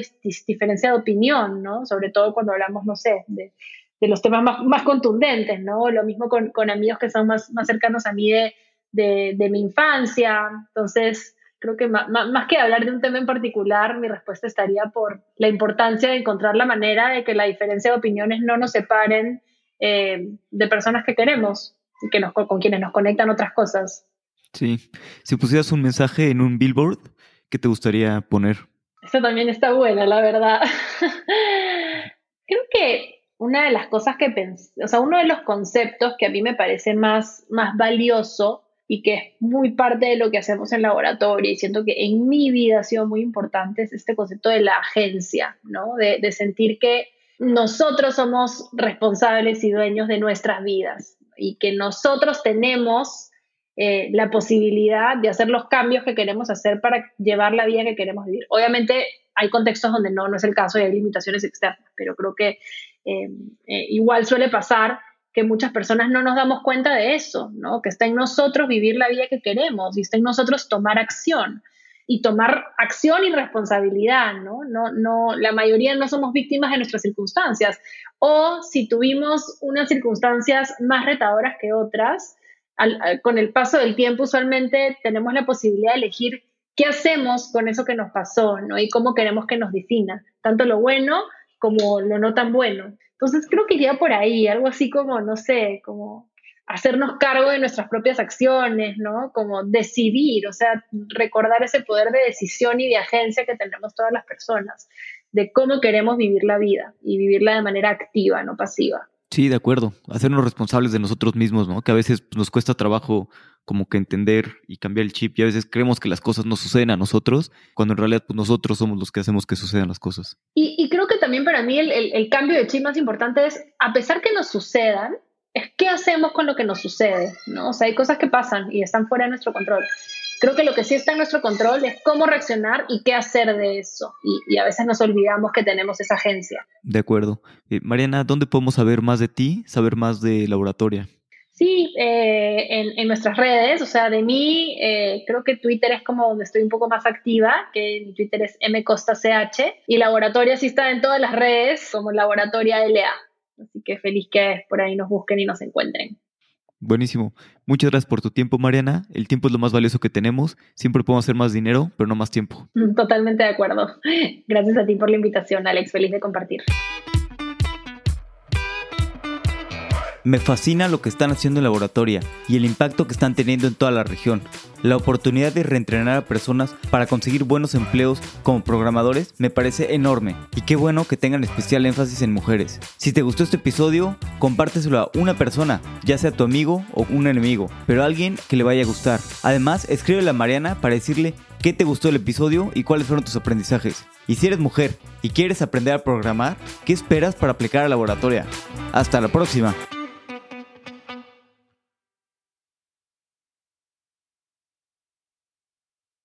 diferencia de opinión, ¿no? Sobre todo cuando hablamos, no sé, de, de los temas más, más, contundentes, ¿no? Lo mismo con, con, amigos que son más, más cercanos a mí de, de, de mi infancia. Entonces, creo que más, más, que hablar de un tema en particular, mi respuesta estaría por la importancia de encontrar la manera de que la diferencia de opiniones no nos separen eh, de personas que queremos y que nos, con quienes nos conectan otras cosas. Sí, si pusieras un mensaje en un billboard, ¿qué te gustaría poner? Eso también está buena, la verdad. creo que una de las cosas que pensé, o sea, uno de los conceptos que a mí me parece más, más valioso y que es muy parte de lo que hacemos en laboratorio y siento que en mi vida ha sido muy importante es este concepto de la agencia, ¿no? De, de sentir que nosotros somos responsables y dueños de nuestras vidas y que nosotros tenemos eh, la posibilidad de hacer los cambios que queremos hacer para llevar la vida que queremos vivir. Obviamente hay contextos donde no, no es el caso y hay limitaciones externas, pero creo que eh, eh, igual suele pasar que muchas personas no nos damos cuenta de eso, ¿no? Que está en nosotros vivir la vida que queremos y está en nosotros tomar acción y tomar acción y responsabilidad, ¿no? No, no, la mayoría no somos víctimas de nuestras circunstancias. O si tuvimos unas circunstancias más retadoras que otras, con el paso del tiempo usualmente tenemos la posibilidad de elegir qué hacemos con eso que nos pasó, ¿no? Y cómo queremos que nos defina, tanto lo bueno como lo no tan bueno. Entonces creo que iría por ahí, algo así como, no sé, como hacernos cargo de nuestras propias acciones, ¿no? Como decidir, o sea, recordar ese poder de decisión y de agencia que tenemos todas las personas, de cómo queremos vivir la vida y vivirla de manera activa, no pasiva. Sí, de acuerdo. Hacernos responsables de nosotros mismos, ¿no? Que a veces nos cuesta trabajo como que entender y cambiar el chip y a veces creemos que las cosas no suceden a nosotros, cuando en realidad pues, nosotros somos los que hacemos que sucedan las cosas. Y, creo que también para mí el, cambio de chip más importante es, a pesar que nos sucedan, es qué hacemos con lo que nos sucede, ¿no? O sea, hay cosas que pasan y están fuera de nuestro control. Creo que lo que sí está en nuestro control es cómo reaccionar y qué hacer de eso. Y, a veces nos olvidamos que tenemos esa agencia. De acuerdo. Eh, Mariana, ¿dónde podemos saber más de ti, saber más de Laboratoria? Sí, eh, en, nuestras redes, o sea, de mí, eh, creo que Twitter es como donde estoy un poco más activa, que mi Twitter es mcostach, y Laboratoria sí está en todas las redes como Laboratoria LA. Así que feliz que por ahí nos busquen y nos encuentren. Buenísimo. Muchas gracias por tu tiempo, Mariana. El tiempo es lo más valioso que tenemos. Siempre podemos hacer más dinero, pero no más tiempo. Totalmente de acuerdo. Gracias a ti por la invitación, Alex. Feliz de compartir. Me fascina lo que están haciendo en laboratoria y el impacto que están teniendo en toda la región. La oportunidad de reentrenar a personas para conseguir buenos empleos como programadores me parece enorme y qué bueno que tengan especial énfasis en mujeres. Si te gustó este episodio, compárteselo a una persona, ya sea tu amigo o un enemigo, pero alguien que le vaya a gustar. Además, escríbele a Mariana para decirle qué te gustó el episodio y cuáles fueron tus aprendizajes. Y si eres mujer y quieres aprender a programar, ¿qué esperas para aplicar a laboratoria? Hasta la próxima.